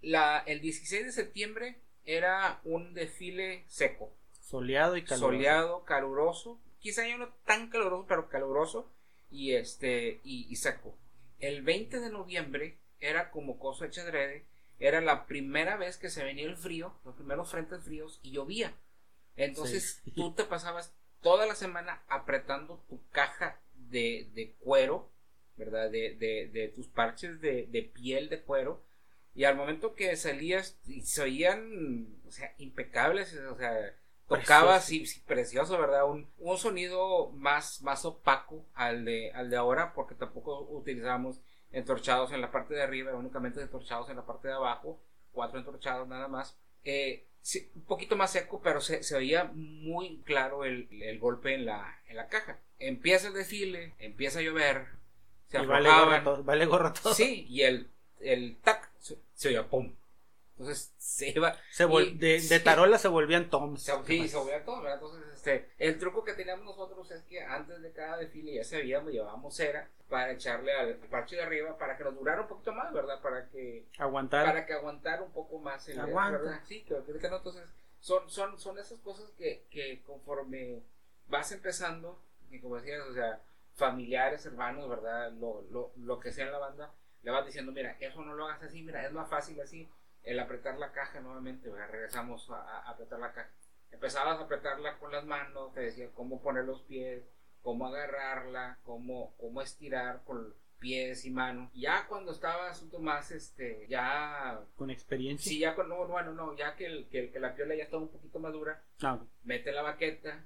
la, el 16 de septiembre era un desfile seco. Soleado y caluroso. Soleado, caluroso. Quizá ya no tan caluroso, pero caluroso y, este, y, y seco. El 20 de noviembre era como cosecha adrede era la primera vez que se venía el frío, los primeros frentes fríos y llovía. Entonces tú te pasabas toda la semana apretando tu caja de, de cuero, ¿verdad? De, de, de tus parches de, de, piel de cuero. Y al momento que salías, se oían, o sea, impecables, o sea, tocaba así, precioso, ¿verdad? Un, un, sonido más, más opaco al de, al de ahora, porque tampoco utilizamos entorchados en la parte de arriba, únicamente entorchados en la parte de abajo, cuatro entorchados nada más. Eh, un poquito más seco, pero se, se oía muy claro el, el, golpe en la, en la caja. Empieza el desfile, empieza a llover, se y vale gorro, todo, vale gorro todo. Sí, y el, el tac se, se oía pum. Entonces se iba. Se de, de, tarola se volvían toms. sí, se volvían toms, ¿verdad? Entonces, este, el truco que teníamos nosotros es que antes de cada desfile ya sabíamos, llevábamos cera para echarle al parche de arriba para que nos durara un poquito más, ¿verdad? Para que. Aguantar. Para que aguantara un poco más el. ¿verdad? Sí, que, que no, entonces. Son, son, son esas cosas que, que conforme vas empezando, y como decías, o sea, familiares, hermanos, ¿verdad? Lo, lo, lo que sea en la banda, le vas diciendo, mira, eso no lo hagas así, mira, es más fácil así el apretar la caja nuevamente, regresamos a, apretar la caja. Empezabas a apretarla con las manos, te decía cómo poner los pies, cómo agarrarla, cómo, cómo estirar con pies y manos. Ya cuando estabas un más, este, ya... Con experiencia. Sí, ya con, no, bueno, no, ya que, el, que, la piola ya está un poquito más dura, ah. mete la baqueta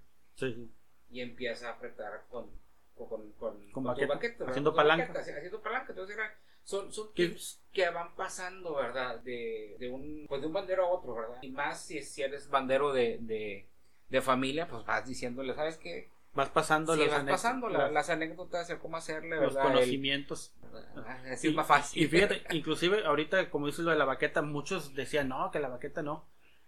y empieza a apretar con, con, con, con, baqueta, haciendo palanca. haciendo palanca, entonces era Son, son tips que van pasando, ¿verdad? De, de, un, pues de un bandero a otro, ¿verdad? Y más si, si eres bandero de, de, de familia, pues vas diciéndole, ¿sabes qué? Vas pasando Sí, los vas anex- pasando la- las- anécdotas de cómo hacerle, los ¿verdad? El- conocimientos. Así es más fácil. Y fíjate, inclusive ahorita, como dices lo de la baqueta, muchos decían, no, que la baqueta no.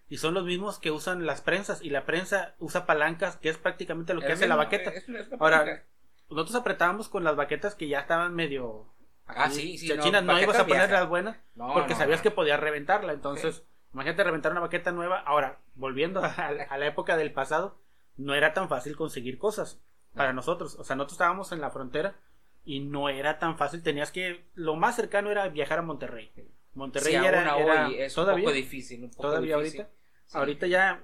Y son los mismos que usan las prensas. Y la prensa usa palancas, que es prácticamente lo que hace la baqueta. es es Ahora. Nosotros apretábamos con las baquetas que ya estaban medio... Ah, sí, sí, chachinas, no, no, ibas a poner las buenas No, porque no, sabías que podías reventarla. Entonces, imagínate reventar una baqueta nueva. Ahora, volviendo a, la- a la época del pasado, no era tan fácil conseguir cosas para nosotros. O sea, nosotros estábamos en la frontera y no era tan fácil. Tenías que... Lo más cercano era viajar a Monterrey. Monterrey Sí, era, hoy es todavía, un poco difícil. un poco todavía difícil. ahorita. Sí. Ahorita ya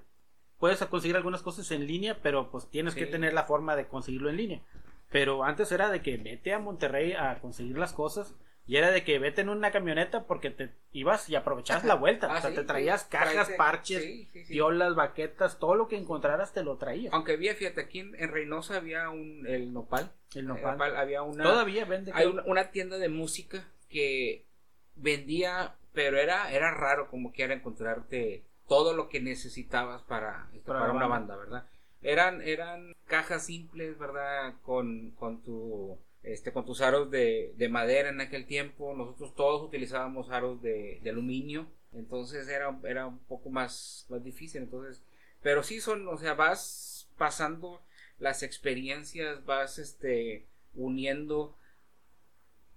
puedes conseguir algunas cosas en línea, pero pues tienes que tener la forma de conseguirlo en línea. Pero antes era de que vete a Monterrey a conseguir las cosas y era de que vete en una camioneta porque te ibas y aprovechabas la vuelta. Ah, o sea, sí, te sí. traías cajas, parches, sí, piolas, baquetas, todo lo que encontraras te lo traías. Aunque había, fíjate, aquí en, en Reynosa había un, el Nopal. El nopal. había una, Todavía vende. hay una, una tienda de música que vendía, pero era, era raro como quiera encontrarte todo lo que necesitabas para, este, Para para, una banda, ¿verdad? Eran, eran cajas simples, ¿verdad? Con, con tu este con tus aros de, de madera en aquel tiempo. Nosotros todos utilizábamos aros de, de aluminio. Entonces era, era un poco más, más difícil. Entonces, pero sí son, o sea, vas pasando las experiencias, vas este uniendo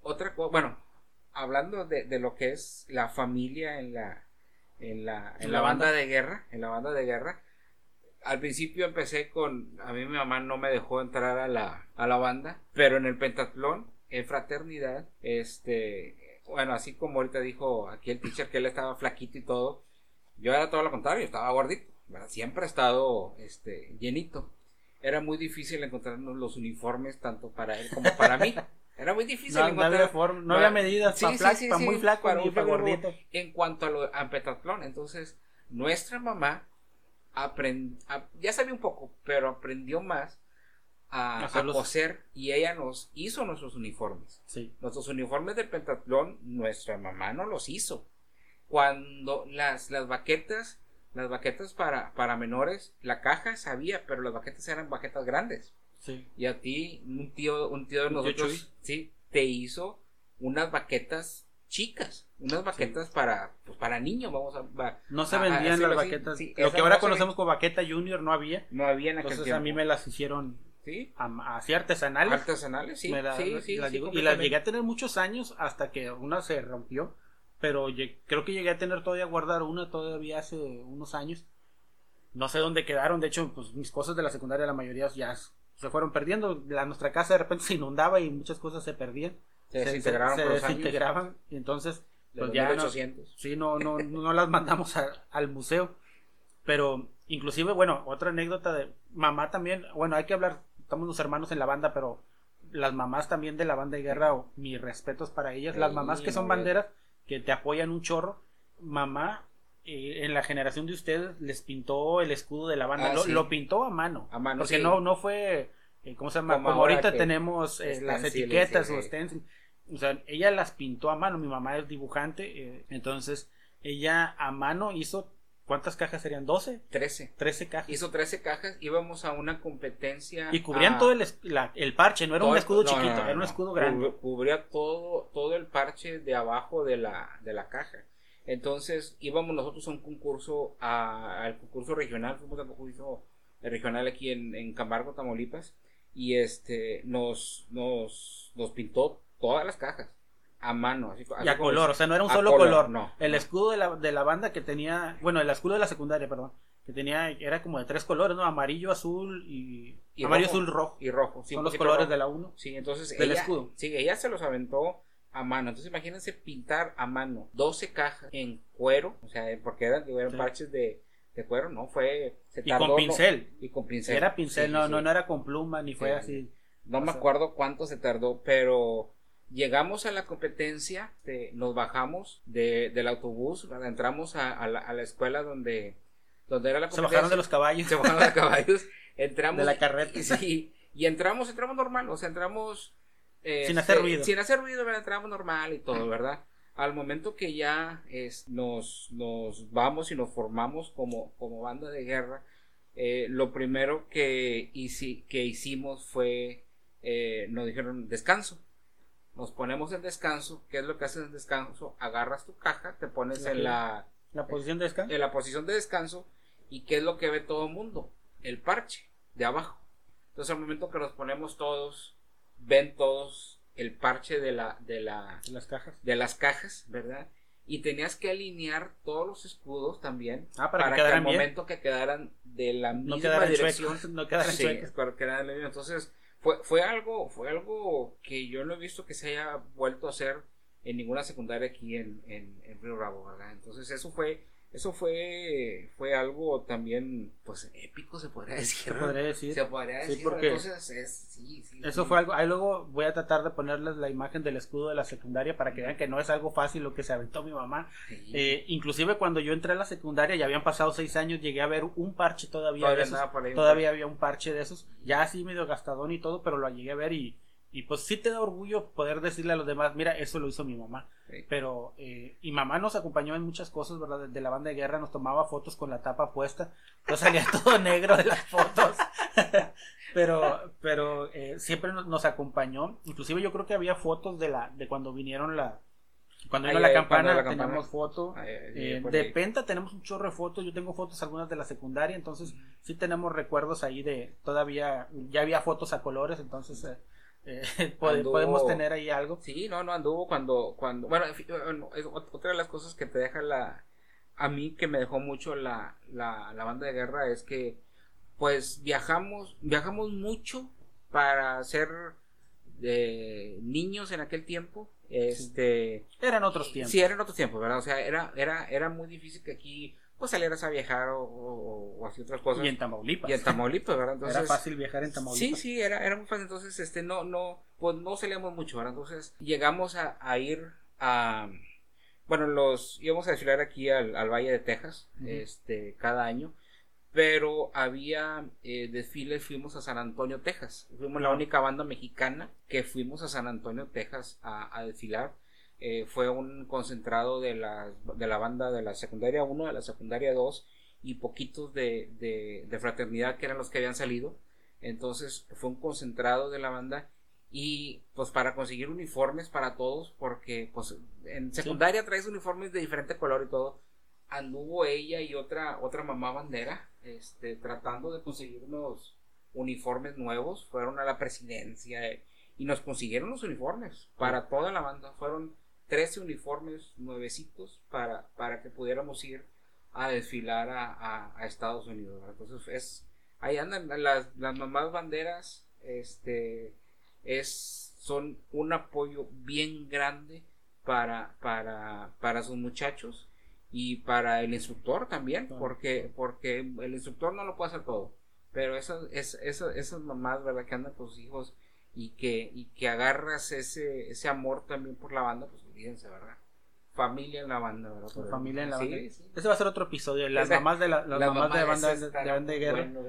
otra cosa, bueno, hablando de, de lo que es la familia en la en la, en la la banda banda. de guerra, en la banda de guerra. Al principio empecé con, a mí mi mamá no me dejó entrar a la, a la banda, pero en el pentatlón, en fraternidad, este, bueno, así como ahorita dijo aquí el teacher que él estaba flaquito y todo, yo era todo lo contrario, estaba gordito, ¿verdad? siempre he estado, este, llenito. Era muy difícil encontrar los uniformes tanto para él como para mí. <laughs> Era muy difícil No, no encontrar había, forma- no había medidas sí, para sí, sí, sí, muy flaco para ni un para flaco, gordito. en cuanto a lo a pentatlón. Entonces, nuestra mamá aprend- a- ya sabía un poco, pero aprendió más a, coser y ella nos hizo nuestros uniformes. Sí. Nuestros uniformes del pentatlón, nuestra mamá no los hizo. Cuando las, las baquetas, las baquetas para, para menores, la caja sabía, pero las baquetas eran baquetas grandes. Sí. Y a ti, un tío, un tío de nosotros, sí, te hizo unas baquetas chicas, unas baquetas para, pues para niños, vamos a, va- No se a- a vendían las así. baquetas. Sí, lo que ahora no conocemos como baqueta junior no había. no había en aquel Entonces tiempo. a mí me las hicieron sí, a- así artesanales. artesanales, sí, Me la- sí, sí, las sí, digo- y las llegué a tener muchos años hasta que una se rompió. Pero creo que llegué a tener todavía guardar una todavía hace unos años. No sé dónde quedaron. De hecho, pues mis cosas de la secundaria, la mayoría ya se fueron perdiendo. La, nuestra casa de repente se inundaba y muchas cosas se perdían. Se desintegraron se años desintegraban. Y entonces, de pues los ya no- 1800. Sí, no, no, no las mandamos a- al museo. Pero, inclusive, bueno, otra anécdota de mamá también. Bueno, hay que hablar, estamos los hermanos en la banda, pero las mamás también de la banda de guerra, o mis respetos para ellas. Las mamás que son banderas, que te apoyan un chorro. Mamá, eh, en la generación de ustedes, les pintó el escudo de la banda. Ah, lo, sí. lo pintó a mano. A mano, Porque sí. no, no fue, ¿cómo se llama? Como ahorita tenemos eh, las etiquetas sí. o stencil. O sea, ella las pintó a mano. Mi mamá es dibujante. eh, entonces, ella a mano hizo. ¿Cuántas cajas serían? ¿12? 13. 13 cajas. Hizo 13 cajas, íbamos a una competencia. y cubrían a- todo el, la- el parche, no era todo un escudo no, chiquito, no, era un escudo grande. Cub- Cubría todo, todo el parche de abajo de la, de la caja. Entonces íbamos nosotros a un concurso, a- al concurso regional, fuimos al concurso regional aquí en, en Camargo, Tamaulipas, y este nos, nos, nos pintó todas las cajas a mano. Así, Y a color, o sea, no era un solo color. no, el no. escudo de la, de la banda que tenía, bueno, el escudo de la secundaria, perdón, que tenía, era como de tres colores, ¿no? Amarillo, azul y, Y amarillo, rojo. azul, rojo. Y rojo. sí, Son los colores rojo. de la 1. Sí, entonces Del ella, escudo. Sí, ella se los aventó a mano. Entonces imagínense pintar a mano 12 cajas en cuero, o sea, porque eran, eran Sí. parches de, de cuero, ¿no? Fue... Se Y tardó, con ¿no? pincel. Y con pincel. Era pincel, Sí, no, sí, no, no era con pluma, ni fue Sí. así. No o me acuerdo cuánto se tardó, pero llegamos a la competencia, nos bajamos de, del autobús, entramos a, a la, a la escuela donde, donde era la Se competencia. bajaron de los caballos. Se bajaron los caballos, entramos. De la carreta. Y, sí, y entramos, entramos normal, o sea, entramos sin hacer este, ruido. Sin hacer ruido, ¿verdad? entramos normal y todo, ¿verdad? Al momento que ya es, nos, nos vamos y nos formamos como, como banda de guerra, eh, lo primero que, hici- que hicimos fue, eh, nos dijeron descanso. Nos ponemos en descanso. ¿Qué es lo que haces en descanso? Agarras tu caja, te pones en la, La posición de descanso. en la posición de descanso y qué es lo que ve todo el mundo el parche de abajo entonces al momento que nos ponemos todos ven todos el parche de la de la Las cajas. de las cajas verdad y tenías que alinear todos los escudos también Ah, para que al bien. momento que quedaran de la No misma quedaran dirección chuecos. No quedaran Sí, chuecos. para entonces fue fue algo fue algo que yo no he visto que se haya vuelto a hacer en ninguna secundaria aquí en, en, en Río Bravo, ¿verdad? Entonces eso fue, eso fue, fue algo también, pues épico se podría decir. Se podría decir. Se podría Sí, decir. porque Entonces es, sí, sí. Eso sí. fue algo. Ahí luego voy a tratar de ponerles la imagen del escudo de la secundaria para que vean que no es algo fácil lo que se aventó mi mamá. Eh, inclusive cuando yo entré a la secundaria, ya habían pasado seis años, llegué a ver un parche todavía, Todavía de esos. Todavía había un parche de esos, ya así medio gastadón y todo, pero lo llegué a ver y, y pues sí te da orgullo poder decirle a los demás, mira, eso lo hizo mi mamá. Sí. Pero, eh, y mamá nos acompañó en muchas cosas, ¿verdad? De, de la banda de guerra nos tomaba fotos con la tapa puesta, yo salía <laughs> todo negro de las fotos. <laughs> pero, pero eh, siempre nos, nos acompañó. Inclusive yo creo que había fotos de la, de cuando vinieron la, cuando vino la ahí, campana, la campana. teníamos foto. Ay, ay, sí, Eh, de ahí. Penta tenemos un chorro de fotos, yo tengo fotos algunas de la secundaria, entonces sí tenemos recuerdos ahí de todavía, ya había fotos a colores, entonces eh, eh, <laughs> Anduvo- podemos tener ahí algo. Sí, no, no anduvo cuando, cuando, bueno, es ot- otra de las cosas que te deja la, a mí que me dejó mucho la, la, la banda de guerra es que, pues, viajamos, viajamos mucho para ser eh, niños en aquel tiempo, este, Eran otros tiempos. sí, eran otros tiempos, ¿verdad? O sea, era, era, era muy difícil que aquí, pues, salieras a viajar o, o, otras cosas. y en Tamaulipas. Y en Tamaulipas, ¿verdad? <laughs> Entonces, Era fácil viajar en Sí, Tamaulipas. sí, era, era muy fácil. Entonces, este, no, no, pues no salíamos mucho, ¿verdad? Entonces, llegamos a, a ir a, bueno, los, íbamos a desfilar aquí al, al Valle de Texas, este, cada año, pero había eh, desfiles, fuimos a San Antonio, Texas. Fuimos la única banda mexicana que fuimos a San Antonio, Texas a, a desfilar. Eh, fue un concentrado de la, de la banda de la secundaria 1, de la secundaria 2 y poquitos de, de, de fraternidad que eran los que habían salido. Entonces fue un concentrado de la banda y pues para conseguir uniformes para todos, porque pues en secundaria traes uniformes de diferente color y todo, anduvo ella y otra, otra mamá bandera, este, tratando de conseguir unos uniformes nuevos, fueron a la presidencia eh, y nos consiguieron los uniformes para toda la banda, fueron 13 uniformes nuevecitos para, para que pudiéramos ir a desfilar a, a- a Estados Unidos. ¿verdad? Entonces es ahí andan las, las mamás banderas, este es son un apoyo bien grande para, para, para sus muchachos y para el instructor también, Claro. porque, porque el instructor no lo puede hacer todo, pero esas, es, esas, esas mamás, ¿verdad? Que andan con sus hijos y que, y que agarras ese, ese amor también por la banda, pues olvídense, ¿verdad? Familia en la banda, ¿verdad? Familia en la Sí, banda. sí. Ese va a ser otro episodio. Las mamás de la, las mamás de mamá, banda de, banda de guerra. bueno.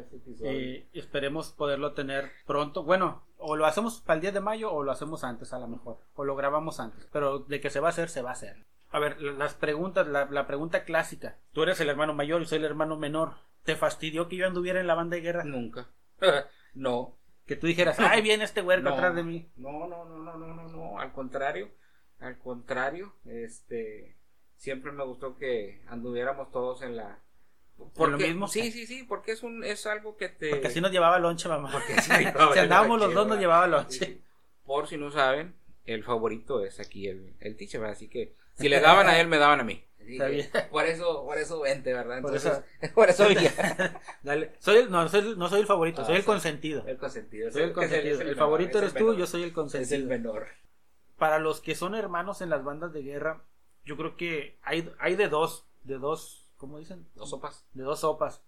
Eh, esperemos poderlo tener pronto. Bueno, o lo hacemos para el 10 de mayo o lo hacemos antes a lo mejor. O lo grabamos antes. Pero de que se va a hacer, se va a hacer. A ver, la- las preguntas, la, la pregunta clásica. Tú eres el hermano mayor y soy el hermano menor. ¿Te fastidió que yo anduviera en la banda de guerra? Nunca. <laughs> no. Que tú dijeras, <clears throat> ay, viene este huerco No, atrás de mí. No, no, no, no, no, no, no, al contrario, al contrario, este, siempre me gustó que anduviéramos todos en la, ¿En lo mismo? Sí, sí, sí, porque es un, es algo que te, Porque así nos llevaba lonche, mamá. Porque así <laughs> si andábamos los dos, nos llevaba lonche. Sí. por si no saben, el favorito es aquí el, el teacher, ¿verdad? así que si le daban a él, me daban a mí. Que. Por eso, por eso vente, ¿verdad? Por Entonces, <laughs> por eso, <laughs> Dale. Soy el, no, soy, no soy el favorito, Ah, soy el consentido. el consentido. Soy el es consentido. es El, favorito es el eres tú, menor. yo soy el Es el consentido. menor. Para los que son hermanos en las bandas de guerra, yo creo que hay, hay de dos, de dos, ¿cómo dicen? Dos sopas. De dos sopas.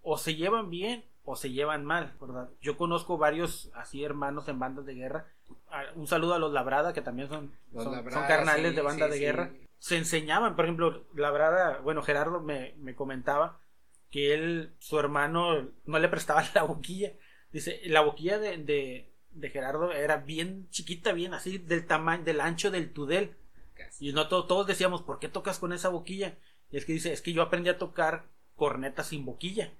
O se llevan bien o se llevan mal, ¿verdad? Yo conozco varios así hermanos en bandas de guerra. Ah, Un saludo a los Labrada, que también son, son, Labrada, son carnales sí, de banda sí, de sí. guerra. Se enseñaban, por ejemplo, Labrada, bueno, Gerardo me, me comentaba que él, su hermano, no le prestaba <laughs> la boquilla. Dice, la boquilla de, de, de Gerardo era bien chiquita, bien así, del tamaño, del ancho del tudel. Y no todos decíamos, ¿por qué tocas con esa boquilla? Y es que dice, es que yo aprendí a tocar corneta sin boquilla.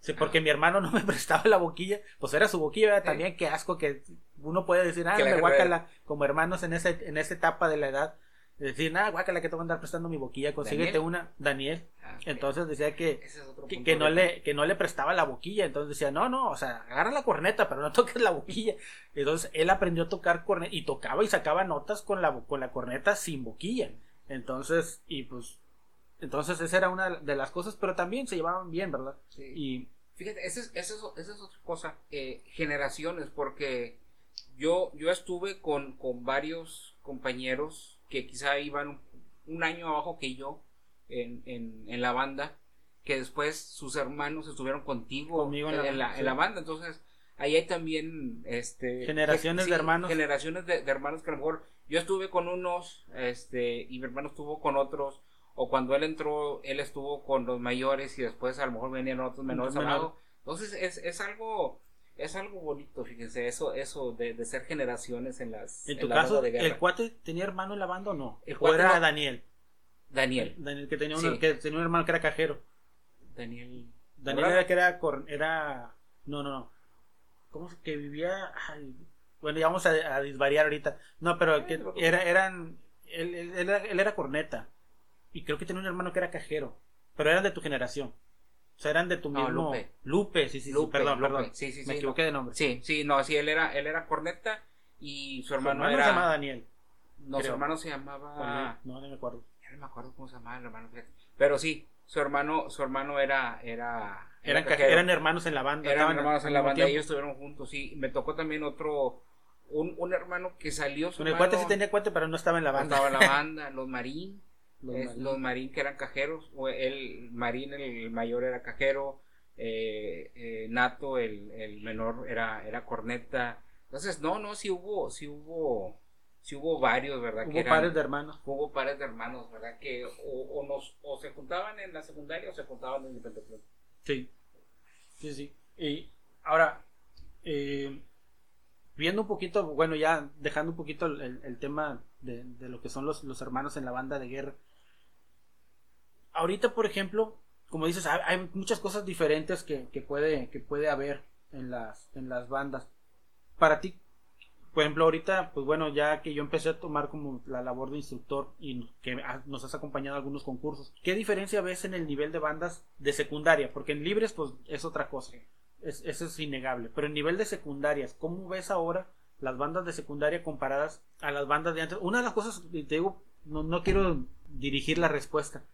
Sí, porque mi hermano no me <laughs> prestaba la boquilla, pues era su boquilla, también qué asco que uno puede decir, ah, me guácala, como hermanos en ese, en esa etapa de la edad, decir, ah, guácala que te voy a andar prestando mi boquilla, consíguete una, Daniel. Ah, entonces decía que, que, no le, que no le prestaba la boquilla, entonces decía, no, no, o sea, agarra la corneta, pero no <laughs> toques la boquilla. Entonces él aprendió a tocar corneta y tocaba y sacaba notas con la, con la corneta sin boquilla. Entonces, y pues entonces esa era una de las cosas, pero también se llevaban bien, ¿verdad? Sí. Y fíjate, esa es, esa es, otra cosa, eh, generaciones, porque yo, yo estuve con, con varios compañeros que quizá iban un año abajo que yo en, en, en la banda, que después sus hermanos estuvieron contigo Conmigo en, la, en, la, banda, entonces ahí hay también este generaciones de hermanos generaciones de, de, hermanos que a lo mejor yo estuve con unos este y mi hermano estuvo con otros o cuando él entró, él estuvo con los mayores y después a lo mejor venían otros menores al lado. Entonces es, es algo es algo bonito, fíjense, eso eso de, de ser generaciones en las En tu caso, ¿el cuate tenía hermano en la banda o no? El ¿O era Daniel? Daniel. Daniel que tenía, un, que tenía un hermano que era cajero. Daniel. Daniel era que era, era no, no, no. ¿Cómo que vivía? bueno, ya vamos a, a, disvariar ahorita. No, pero que era, eran, él, él, él, era, él era corneta y creo que tenía un hermano que era cajero, pero eran de tu generación. O sea, eran de tu mismo. Lupe. Lupe, sí, sí, sí, perdón, perdón. Sí, sí, Me equivoqué de nombre. Sí, sí, no, sí, él era, él era corneta y su hermano, su hermano era. se llamaba Daniel. No, su hermano se llamaba. No, no me acuerdo. Ya no me acuerdo cómo se llamaba el hermano. Pero sí, su hermano, su hermano era, era. Eran, eran hermanos en la banda. Eran hermanos en la banda y ellos estuvieron juntos, sí. Me tocó también otro. Un, un hermano que salió. Su el cuate sí tenía cuate, pero no estaba en la banda. No estaba en la <laughs> banda, los Marín. Los, marín. que eran cajeros, o el Marín, el mayor era cajero, eh, eh, Nato, el, el, menor era, era corneta. Entonces, no, no, sí hubo, sí hubo, sí hubo varios, ¿verdad? Hubo pares de hermanos. Hubo pares de hermanos, ¿verdad? Que o, nos, o se juntaban en la secundaria o se juntaban en el Sí, sí, sí. Y ahora, eh, viendo un poquito, bueno, ya dejando un poquito el, el tema de, de, lo que son los, los hermanos en la banda de guerra, ahorita, por ejemplo, como dices, hay, muchas cosas diferentes que, puede, que puede haber en las, en las bandas. Para ti, por ejemplo, ahorita, pues bueno, ya que yo empecé a tomar como la labor de instructor y que nos has acompañado a algunos concursos, ¿qué diferencia ves en el nivel de bandas de secundaria? Porque en libres, pues es otra cosa. eso es innegable. Pero en nivel de secundarias, ¿cómo ves ahora las bandas de secundaria comparadas a las bandas de antes? Una de las cosas, te digo, no, no quiero dirigir la respuesta,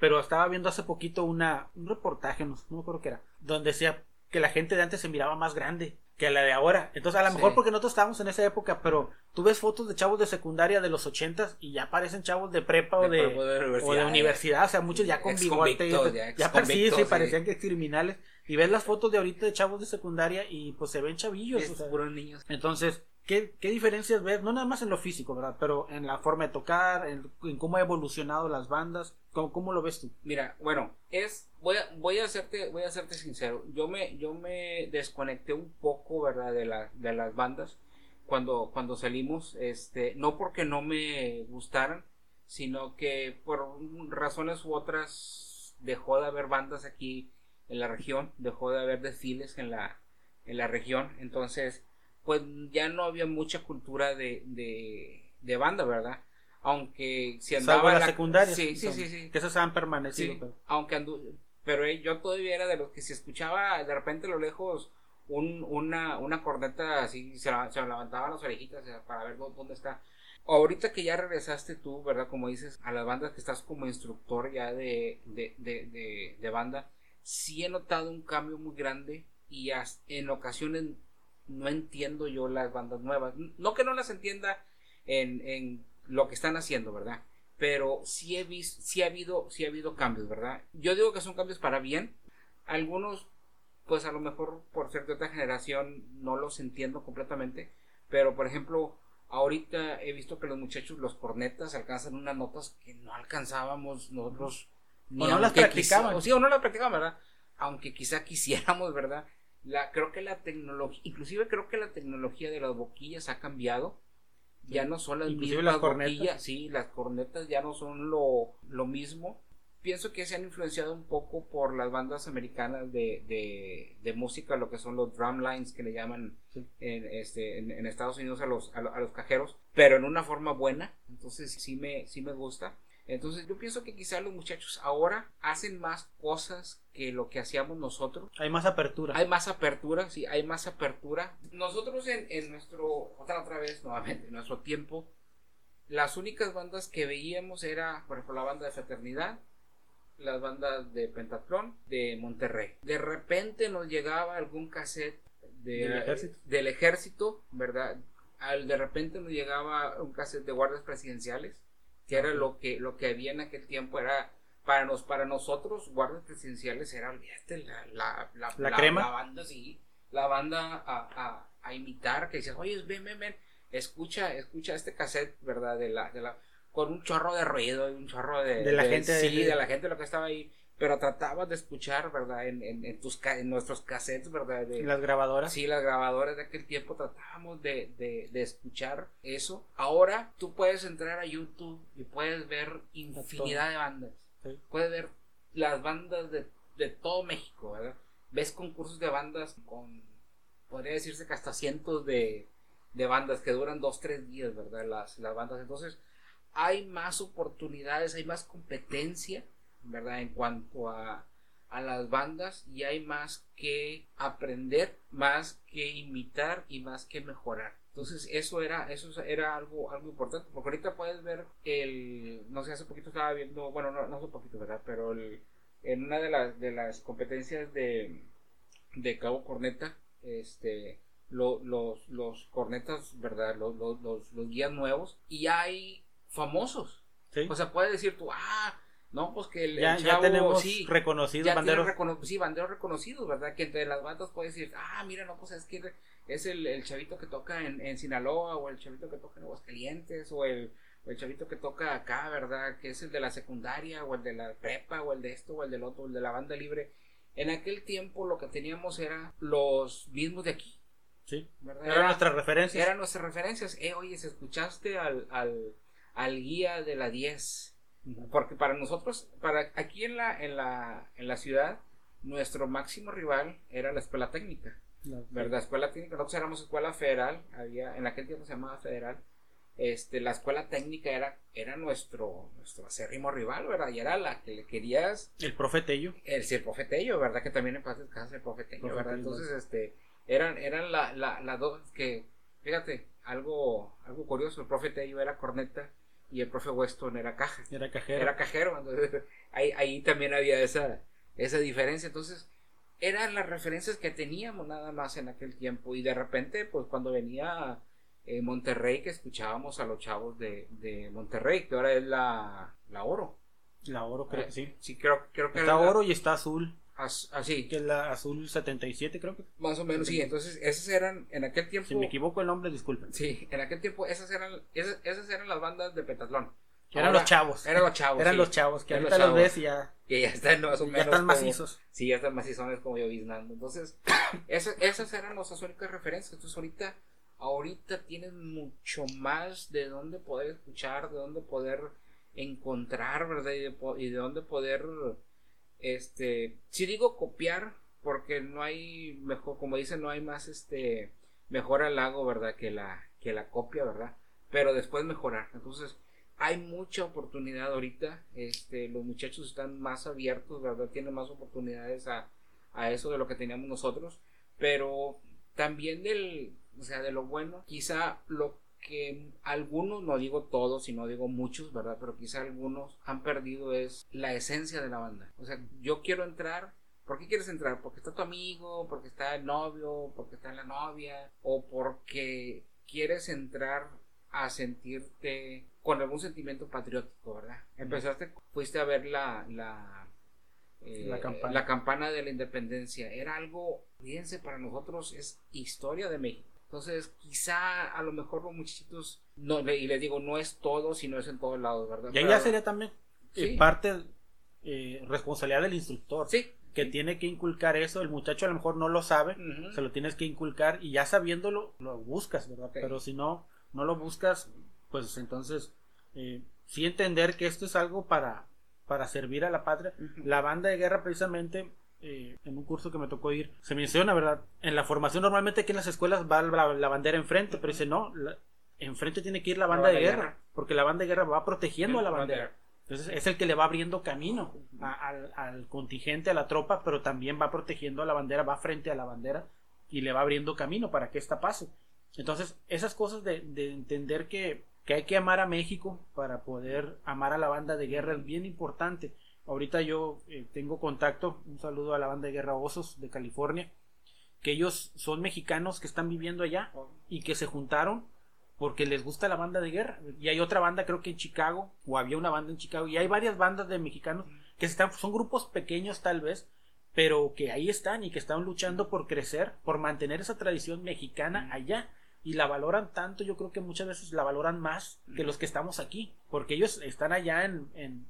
pero estaba viendo hace poquito una, un reportaje, no, no me acuerdo qué era, donde decía que la gente de antes se miraba más grande que la de ahora. Entonces, a lo mejor porque nosotros estábamos en esa época, pero tú ves fotos de chavos de secundaria de los ochentas y ya parecen chavos de prepa o de, o de universidad, o sea, muchos ya con bigote. Ya, ya sí, sí, parecían que criminales. Y ves las fotos de ahorita de chavos de secundaria y pues se ven chavillos. o sea, niños. Entonces, ¿Qué, ¿Qué, diferencias ves? No nada más en lo físico, ¿verdad? Pero en la forma de tocar, en, cómo ha evolucionado las bandas. ¿Cómo, ¿Cómo, lo ves tú? Mira, bueno, es voy a, voy a hacerte voy a hacerte sincero. Yo me yo me desconecté un poco, ¿verdad? De la, de las bandas cuando cuando salimos, este, no porque no me gustaran, sino que por razones u otras dejó de haber bandas aquí en la región, dejó de haber desfiles en la en la región, entonces pues ya no había mucha cultura de, de, banda, ¿verdad? Aunque si andaba en la secundaria. Sí, sí, sí, sí, Que esos han permanecido. pero. Aunque andu pero yo todavía era de los que si escuchaba de repente a lo lejos un, una, una corneta así, se, se levantaban las orejitas para ver dónde está. Ahorita que ya regresaste tú, ¿verdad? Como dices, a las bandas que estás como instructor ya de, de, de, de banda, sí he notado un cambio muy grande y en ocasiones no entiendo yo las bandas nuevas. No que no las entienda en, en lo que están haciendo, ¿verdad? Pero sí he visto, sí ha habido, sí ha habido cambios, ¿verdad? Yo digo que son cambios para bien. Algunos, pues a lo mejor por ser de otra generación no los entiendo completamente. Pero por ejemplo, ahorita he visto que los muchachos, los cornetas, alcanzan unas notas que no alcanzábamos nosotros. Ni o no las practicaban. o sí, o no las practicaban, ¿verdad? Aunque quizá quisiéramos, ¿verdad? La, creo que la tecnología, inclusive creo que la tecnología de las boquillas ha cambiado. Ya no son las Inclusive mismas las cornetas. boquillas, sí, las cornetas ya no son lo, lo mismo. Pienso que se han influenciado un poco por las bandas americanas de, de, de música, lo que son los drum lines que le llaman Sí. en, este, en, en Estados Unidos a los, a, a los cajeros, pero en una forma buena, entonces sí me, sí me gusta. Entonces yo pienso que quizás los muchachos ahora hacen más cosas que lo que hacíamos nosotros. Hay más apertura. Hay más apertura, sí, hay más apertura. Nosotros en, en nuestro, otra, otra vez, nuevamente, en nuestro tiempo, las únicas bandas que veíamos era, por ejemplo, la banda de Fraternidad, las bandas de Pentatlón, de Monterrey. De repente nos llegaba algún cassette de- Del ejército. del ejército, ¿verdad? Al, de repente nos llegaba un cassette de guardias presidenciales, que era lo que, lo que había en aquel tiempo, era para, nos, para nosotros, guardias presidenciales era, olvídate, la, la, la, La crema. la banda, sí, la banda a, a, a imitar, que dices, oye, ven, ven, ven, escucha, escucha este cassette, ¿verdad? De la, de la, con un chorro de ruido y un chorro de, De la gente, sí, de- de la gente lo que estaba ahí, pero tratabas de escuchar, ¿verdad? En, en, en tus, en nuestros cassettes, ¿verdad? De, Las grabadoras. Sí, las grabadoras de aquel tiempo tratábamos de, de, de escuchar eso. Ahora tú puedes entrar a YouTube y puedes ver infinidad de bandas. Sí. Puedes ver las bandas de, de todo México, ¿verdad? Ves concursos de bandas con, podría decirse que hasta cientos de, de bandas que duran dos, tres días, ¿verdad? Las, las bandas. Entonces, hay más oportunidades, hay más competencia, ¿verdad? En cuanto a, a las bandas y hay más que aprender, más que imitar y más que mejorar. Entonces eso era eso era algo algo importante porque ahorita puedes ver el no sé hace poquito estaba viendo bueno no, no hace poquito verdad pero el- en una de las de las competencias de de Cabo Corneta este lo- los los cornetas verdad los, los, los, los guías nuevos y hay famosos Sí. o sea puedes decir tú ah no pues que el, ya, el ya chavo, tenemos sí, reconocidos ya banderos. recono- sí, banderos reconocidos, ¿verdad? Que entre las bandas puedes decir, ah, mira, no, pues es que es el, el chavito que toca en, en Sinaloa, o el chavito que toca en Aguascalientes, o el, o el chavito que toca acá, ¿verdad? Que es el de la secundaria, o el de la prepa, o el de esto, o el del otro, o el de la banda libre. En aquel tiempo lo que teníamos era los mismos de aquí, Sí. ¿verdad? Eran nuestras referencias. eran nuestras referencias. Eh, oye, si escuchaste al, al, al guía de la 10, Ujú. Porque para nosotros, para aquí en la, en la, en la ciudad, nuestro máximo rival era la escuela técnica, La- ¿verdad? Escuela técnica, nosotros éramos escuela federal, había, en aquel tiempo se llamaba federal, este, la escuela técnica era, era nuestro, nuestro acérrimo rival, ¿verdad? Y era la que le querías, El profe Tello. el, sí, el profetello, ¿verdad? Que también en paz descanse el profetello, Profe ¿verdad? Tello, Entonces, este, eran, eran la, la, las dos que, fíjate, algo, algo curioso, el profetello era corneta y el profe Weston era caja Era cajero. era cajero, entonces <laughs> ahí, ahí también había esa, esa diferencia, entonces eran las referencias que teníamos nada más en aquel tiempo y de repente pues cuando venía eh, Monterrey que escuchábamos a los chavos de, de Monterrey que ahora es la, la oro La oro, creo que sí. sí creo, creo que Está era la- oro y está azul. As- así Que es la azul 77, creo que. más o menos sí entonces esas eran en aquel tiempo Si me equivoco el nombre, disculpen. sí en aquel tiempo esas eran esas, esas eran las bandas de pentatlón Eran Ahora- los chavos. eran los chavos Eran sí. los chavos que Eran ahorita los ves y ya, que ya están más o ya menos están como- macizos. Sí, ya están macizones como lloviznando. Entonces, <coughs> esas, esas eran nuestras únicas referencias. Entonces, ahorita, ahorita tienes mucho más de dónde poder escuchar, de dónde poder encontrar, ¿verdad? Y de, y de dónde poder, este, si digo copiar, porque no hay mejor, como dicen, no hay más, este, mejor halago, ¿verdad? Que la, que la copia, ¿verdad? Pero después mejorar. Entonces, hay mucha oportunidad ahorita. Este, los muchachos están más abiertos, ¿verdad? Tienen más oportunidades a, a eso de lo que teníamos nosotros. Pero también del, o sea, de lo bueno, quizá lo que algunos, no digo todos, sino digo muchos, ¿verdad? Pero quizá algunos han perdido es la esencia de la banda. O sea, yo quiero entrar. ¿Por qué quieres entrar? Porque está tu amigo, porque está el novio, porque está la novia, o porque quieres entrar a sentirte con algún sentimiento patriótico, ¿verdad? Empezaste, fuiste a ver la, la, eh, La campana. la campana de la independencia. Era algo, fíjense, para nosotros es historia de México. Entonces, quizá a lo mejor los muchachitos, no, y les digo, no es todo, sino es en todos lados, ¿verdad? Y ahí ya sería también eh, Sí. parte, eh, responsabilidad del instructor. Sí, que tiene que inculcar eso, el muchacho a lo mejor no lo sabe, se lo tienes que inculcar y ya sabiéndolo lo buscas, ¿verdad? Pero si no, no lo buscas, pues entonces eh, sí entender que esto es algo para, para servir a la patria. La banda de guerra precisamente, eh, en un curso que me tocó ir, se menciona, ¿verdad? En la formación normalmente aquí en las escuelas va la, la bandera enfrente, pero dice no, la- enfrente tiene que ir la banda, banda de de guerra, porque la banda de guerra va protegiendo a la bandera. bandera. Entonces es el que le va abriendo camino a- al, al contingente, a la tropa, pero también va protegiendo a la bandera, va frente a la bandera y le va abriendo camino para que ésta pase. Entonces, esas cosas de, de entender que, que hay que amar a México para poder amar a la banda de guerra es bien importante. Ahorita yo eh, tengo contacto, un saludo a la banda de guerra Osos de California, que ellos son mexicanos que están viviendo allá y que se juntaron porque les gusta la banda de guerra. Y hay otra banda, creo que en Chicago, o había una banda en Chicago, y hay varias bandas de mexicanos que están, son grupos pequeños tal vez, pero que ahí están y que están luchando por crecer, por mantener esa tradición mexicana allá. Y la valoran tanto, yo creo que muchas veces la valoran más que los que estamos aquí, porque ellos están allá en, en- en-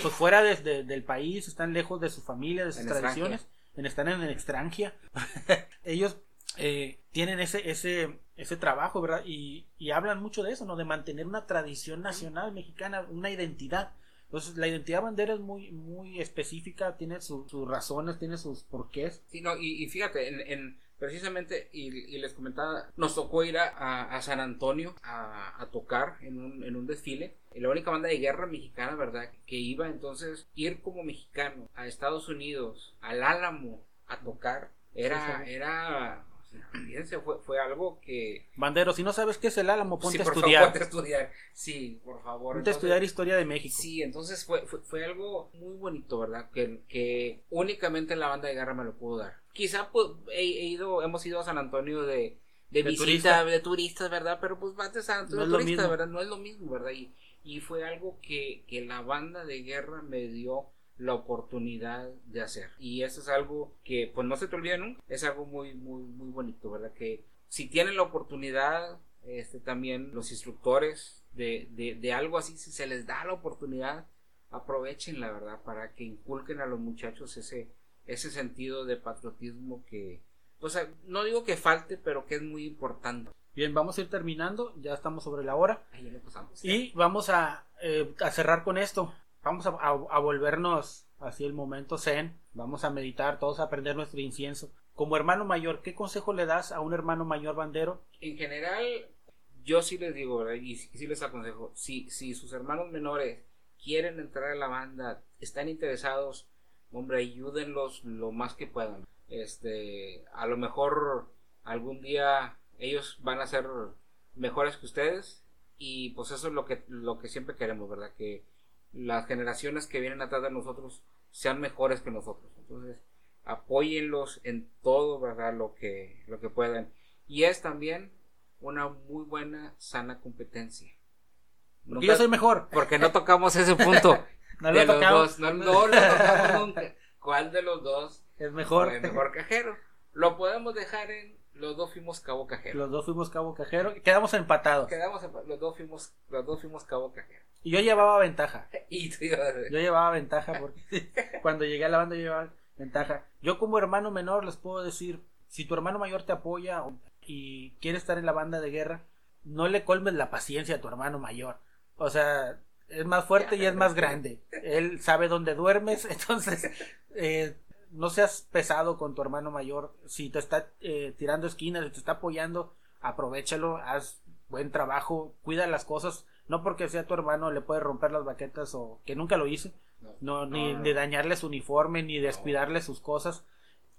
pues fuera de- de- del país, están lejos de su familia, de sus En tradiciones, en, están en extranjia. <laughs> ellos eh, tienen ese, ese, ese trabajo, ¿verdad? Y, y hablan mucho de eso, ¿no? De mantener una tradición nacional mexicana, una identidad. Entonces, la identidad bandera es muy, muy específica, tiene su- sus razones, tiene sus porqués. Sí, no, y, y fíjate, en, en- precisamente, y, y les comentaba, nos tocó ir a, a- a San Antonio a, a tocar en un, en un desfile. Y la única banda de guerra mexicana, ¿verdad? Que iba entonces, ir como mexicano a Estados Unidos, al Álamo, a tocar, era, Sí, sí. era, o sea, fíjense, fue, fue algo que... Bandero, si no sabes qué es el Álamo, ponte Sí, a estudiar. favor, ponte a estudiar. Sí, por favor. Ponte a estudiar historia de México. Sí, entonces fue, fue, fue algo muy bonito, ¿verdad? Que, que únicamente la banda de guerra me lo pudo dar. Quizá pues, he, he ido, hemos ido a San Antonio de, de, De visita, turista. de turistas, ¿verdad? Pero pues vas de San Antonio No es de lo turista, mismo. ¿verdad? No es lo mismo, ¿verdad? Y, y fue algo que, que la banda de guerra me dio la oportunidad de hacer. Y eso es algo que pues no se te olvida nunca. Es algo muy, muy, muy bonito, ¿verdad? Que si tienen la oportunidad, este también los instructores de, de, de algo así, si se les da la oportunidad, aprovechen la verdad para que inculquen a los muchachos ese, ese sentido de patriotismo que, o sea, no digo que falte, pero que es muy importante. Bien, vamos a ir terminando, ya estamos sobre la hora. Ahí le pasamos. Y vamos a, eh, a cerrar con esto. Vamos a, a- a volvernos así el momento zen. Vamos a meditar, todos a aprender nuestro incienso. Como hermano mayor, ¿qué consejo le das a un hermano mayor bandero? en general, yo sí les digo, ¿verdad? Y sí, sí les aconsejo, si, si sus hermanos menores quieren entrar a la banda, están interesados, hombre, ayúdenlos lo más que puedan. Este, a lo mejor algún día ellos van a ser mejores que ustedes y pues eso es lo que lo que siempre queremos, ¿verdad? Que las generaciones que vienen atrás de nosotros sean mejores que nosotros. Entonces, apóyenlos en todo, ¿verdad? Lo que lo que puedan. Y es también una muy buena sana competencia. Porque yo soy mejor. porque no tocamos ese punto. <laughs> No lo de los tocado. dos. No, no lo tocamos <laughs> nunca. ¿Cuál de los dos Es mejor. fue mejor cajero? Lo podemos dejar en los dos fuimos cabo cajero. Los dos fuimos cabo cajero. Quedamos empatados. Quedamos los dos fuimos los dos fuimos cabo cajero. Y yo llevaba ventaja. <laughs> Y tú Yo llevaba ventaja porque <laughs> cuando llegué a la banda yo llevaba ventaja. Yo como hermano menor les puedo decir, si tu hermano mayor te apoya y quiere estar en la banda de guerra, no le colmes la paciencia a tu hermano mayor. O sea, es más fuerte y es más grande. Él sabe dónde duermes, <laughs> entonces eh, no seas pesado con tu hermano mayor. Si te está eh, tirando esquinas, si te está apoyando, aprovechalo, haz buen trabajo, cuida las cosas. No porque sea tu hermano le puedes romper las baquetas o que nunca lo hice. No, ni no, no. de dañarle su uniforme, ni descuidarle sus cosas.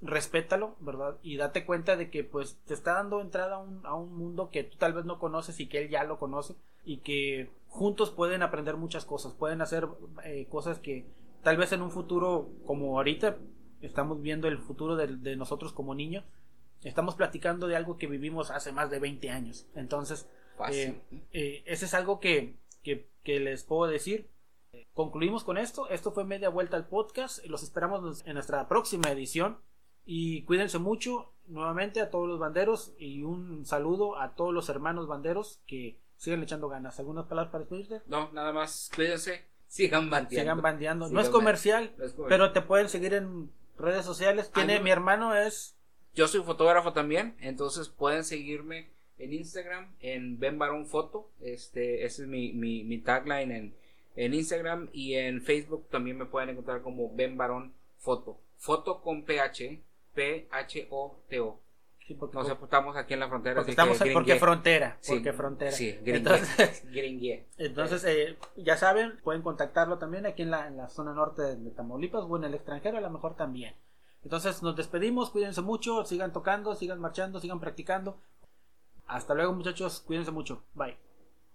Respétalo, ¿verdad? Y date cuenta de que pues te está dando entrada a un, a un mundo que tú tal vez no conoces y que él ya lo conoce y que juntos pueden aprender muchas cosas, pueden hacer eh, cosas que tal vez en un futuro como ahorita estamos viendo el futuro de, de nosotros como niños, estamos platicando de algo que vivimos hace más de 20 años. Entonces, eh, eh, ese es algo que, que, que les puedo decir. Concluimos con esto. Esto fue media vuelta al podcast. Los esperamos en nuestra próxima edición. Y cuídense mucho nuevamente a todos los banderos. Y un saludo a todos los hermanos banderos que sigan echando ganas. ¿Algunas palabras para despedirte? No, nada más cuídense, sigan bandeando. Sigan bandeando. No es comercial, No es comercial. pero te pueden seguir en Redes sociales. Tiene, mi hermano es. Yo soy fotógrafo también, entonces pueden seguirme en Instagram, en Ben Barón Foto. Este, ese es mi, mi, mi tagline en, en Instagram y en Facebook también me pueden encontrar como Ben Barón Foto. Foto con PH, P-H-O-T-O. Sí, porque Nos estamos aquí en la frontera. Porque, estamos, porque frontera. porque frontera. Sí, entonces, <laughs> entonces eh, ya saben, pueden contactarlo también aquí en la, en la zona norte de Tamaulipas o en el extranjero, a lo mejor también. Entonces nos despedimos, cuídense mucho, sigan tocando, sigan marchando, sigan practicando. Hasta luego muchachos, cuídense mucho. Bye.